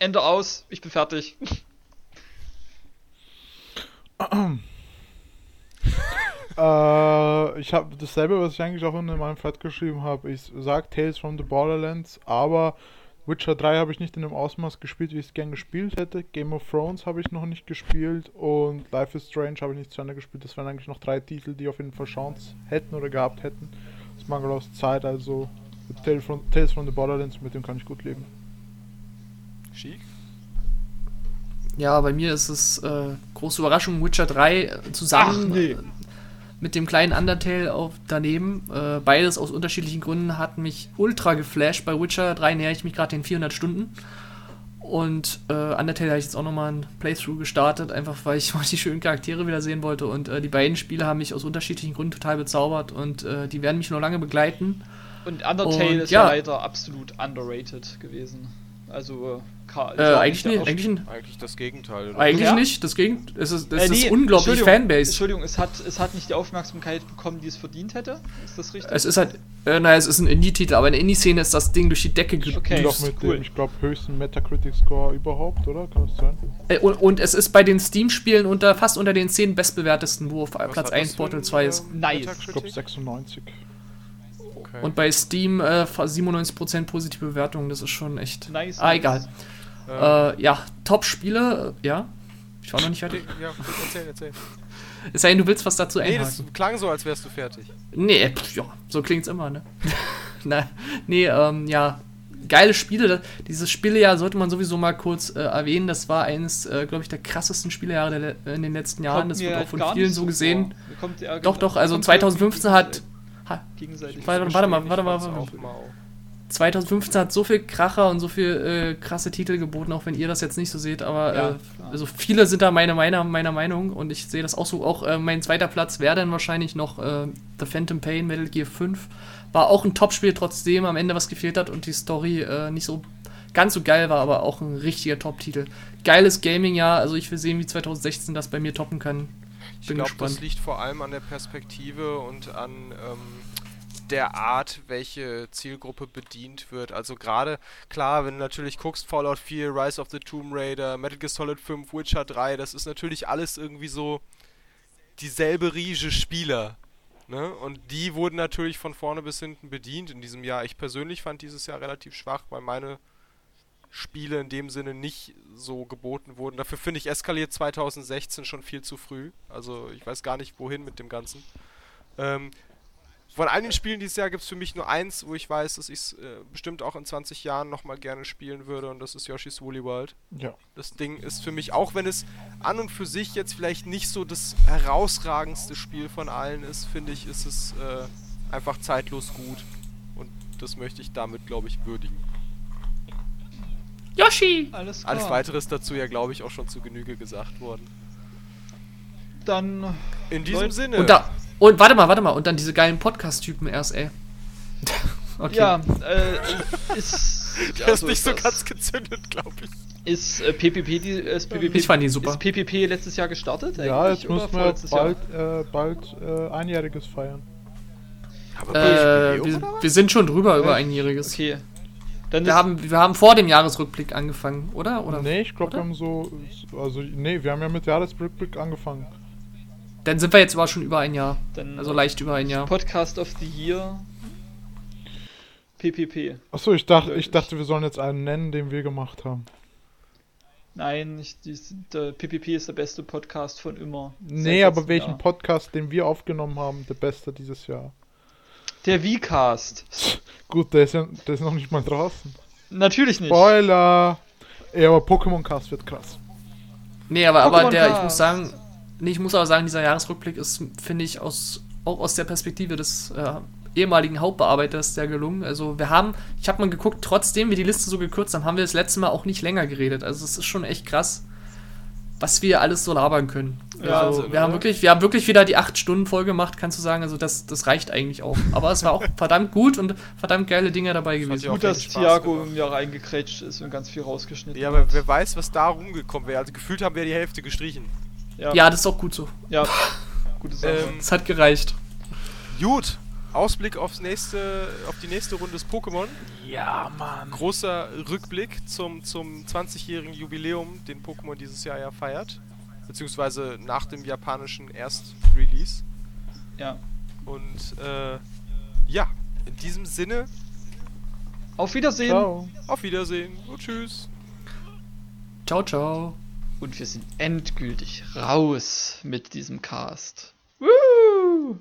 Ende aus. Ich bin fertig. *laughs* äh, ich habe dasselbe, was ich eigentlich auch in meinem Flat geschrieben habe. Ich sage Tales from the Borderlands, aber Witcher 3 habe ich nicht in dem Ausmaß gespielt, wie ich es gern gespielt hätte. Game of Thrones habe ich noch nicht gespielt und Life is Strange habe ich nicht zu Ende gespielt. Das wären eigentlich noch drei Titel, die auf jeden Fall Chance hätten oder gehabt hätten. Das mangelt aus Zeit, also Tales from, Tales from the Borderlands, mit dem kann ich gut leben. Schick. Ja, bei mir ist es äh, große Überraschung, Witcher 3 äh, zusammen Ach, nee. mit dem kleinen Undertale auf daneben. Äh, beides aus unterschiedlichen Gründen hat mich ultra geflasht. Bei Witcher 3 näher ich mich gerade den 400 Stunden. Und äh, Undertale habe ich jetzt auch nochmal ein Playthrough gestartet, einfach weil ich *laughs* mal die schönen Charaktere wieder sehen wollte. Und äh, die beiden Spiele haben mich aus unterschiedlichen Gründen total bezaubert und äh, die werden mich noch lange begleiten. Und Undertale und, ist ja leider absolut underrated gewesen. Also äh, eigentlich, nicht, eigentlich, eigentlich das Gegenteil. Oder? Eigentlich ja? nicht, das Gegenteil. Es ist, es äh, nee, ist unglaublich Fanbase. Entschuldigung, es hat, es hat nicht die Aufmerksamkeit bekommen, die es verdient hätte. Ist das richtig? Es ist halt, äh, naja, es ist ein Indie-Titel, aber in der Indie-Szene ist das Ding durch die Decke gedüst. Okay, doch mit cool. dem, ich glaube, höchsten Metacritic-Score überhaupt, oder? Kann das sein? Äh, und, und, es ist bei den Steam-Spielen unter, fast unter den 10 bestbewertesten, wo auf Was Platz 1 Portal 2 ist. Nice. Ich glaube 96. Okay. Und bei Steam äh, 97% positive Bewertungen, das ist schon echt. Nice. Ah, egal. Äh, ja, Top-Spiele, ja. Ich war noch nicht fertig. Ja, erzähl, erzähl. Es sei denn, du willst was dazu Nee, das klang so, als wärst du fertig. Nee, pff, ja, so klingt's immer, ne? *laughs* Nee, ähm, ja, geile Spiele. Dieses Spielejahr sollte man sowieso mal kurz äh, erwähnen. Das war eines, äh, glaube ich, der krassesten Spielejahre der, in den letzten Jahren. Kommt das wird auch von vielen so gesehen. Doch, doch, also 2015 hat. Ha, Gegenseitig. Warte, warte mal, warte mal. Warte mal. 2015 hat so viel Kracher und so viel äh, krasse Titel geboten, auch wenn ihr das jetzt nicht so seht, aber ja, äh, also viele sind da meine, meiner, meiner Meinung und ich sehe das auch so. Auch äh, mein zweiter Platz wäre dann wahrscheinlich noch äh, The Phantom Pain Metal Gear 5. War auch ein Top-Spiel, trotzdem am Ende was gefehlt hat und die Story äh, nicht so ganz so geil war, aber auch ein richtiger Top-Titel. Geiles Gaming, ja, also ich will sehen, wie 2016 das bei mir toppen kann. Ich glaube, das liegt vor allem an der Perspektive und an ähm, der Art, welche Zielgruppe bedient wird. Also gerade, klar, wenn du natürlich guckst, Fallout 4, Rise of the Tomb Raider, Metal Gear Solid 5, Witcher 3, das ist natürlich alles irgendwie so dieselbe Riege Spieler. Ne? Und die wurden natürlich von vorne bis hinten bedient in diesem Jahr. Ich persönlich fand dieses Jahr relativ schwach, weil meine Spiele in dem Sinne nicht so geboten wurden. Dafür finde ich eskaliert 2016 schon viel zu früh. Also ich weiß gar nicht, wohin mit dem Ganzen. Ähm, von all den Spielen dieses Jahr gibt es für mich nur eins, wo ich weiß, dass ich es äh, bestimmt auch in 20 Jahren nochmal gerne spielen würde und das ist Yoshi's Woolly World. Ja. Das Ding ist für mich, auch wenn es an und für sich jetzt vielleicht nicht so das herausragendste Spiel von allen ist, finde ich, ist es äh, einfach zeitlos gut. Und das möchte ich damit, glaube ich, würdigen. Yoshi! Alles klar. Alles weitere ist dazu ja, glaube ich, auch schon zu Genüge gesagt worden. Dann. In diesem Leute. Sinne. Und da, und warte mal, warte mal. Und dann diese geilen Podcast-Typen erst, ey. *laughs* okay. Ja, äh, ist. *laughs* Der ist nicht so ganz gezündet, glaube ich. Ist äh, PPP, die, ist PPP, ich fand die super. Ist PPP letztes Jahr gestartet? Ja, jetzt müssen wir bald, äh, bald äh, einjähriges feiern. Äh, wir, wir, sind schon drüber über einjähriges. Okay. Dann wir, haben, wir haben vor dem Jahresrückblick angefangen, oder? oder nee, ich glaube, wir haben so. Also, nee, wir haben ja mit Jahresrückblick angefangen. Dann sind wir jetzt aber schon über ein Jahr. Dann also leicht über ein Jahr. Podcast of the Year. PPP. Achso, ich dachte, ich dachte, wir sollen jetzt einen nennen, den wir gemacht haben. Nein, ich, die, der PPP ist der beste Podcast von immer. Nee, aber welchen Jahr. Podcast, den wir aufgenommen haben, der beste dieses Jahr? Der V-Cast. Gut, der ist, ja, der ist noch nicht mal draußen. Natürlich nicht. Spoiler! Ja, aber Pokémon Cast wird krass. Nee, aber, aber der, ich muss sagen, Nee, ich muss aber sagen, dieser Jahresrückblick ist, finde ich, aus, auch aus der Perspektive des äh, ehemaligen Hauptbearbeiters sehr gelungen. Also wir haben, ich habe mal geguckt, trotzdem wir die Liste so gekürzt haben, haben wir das letzte Mal auch nicht länger geredet. Also es ist schon echt krass, was wir alles so labern können. Ja, also, wir, haben wirklich, wir haben wirklich wieder die 8 Stunden voll gemacht, kannst du sagen. Also das, das reicht eigentlich auch. Aber es war auch *laughs* verdammt gut und verdammt geile Dinge dabei gewesen. Gut, dass Thiago im Jahr reingekrätscht ist und ganz viel rausgeschnitten Ja, aber wer weiß, was da rumgekommen wäre. Also gefühlt haben wir die Hälfte gestrichen. Ja. ja, das ist auch gut so. Ja, *laughs* gute Sache. Ähm, es hat gereicht. Gut. Ausblick aufs nächste, auf die nächste Runde des Pokémon. Ja, Mann. Großer Rückblick zum, zum 20-jährigen Jubiläum, den Pokémon dieses Jahr ja feiert. Beziehungsweise nach dem japanischen Erst-Release. Ja. Und äh, ja, in diesem Sinne. Auf Wiedersehen. Ciao. Auf Wiedersehen und tschüss. Ciao, ciao. Und wir sind endgültig raus mit diesem Cast. Woo!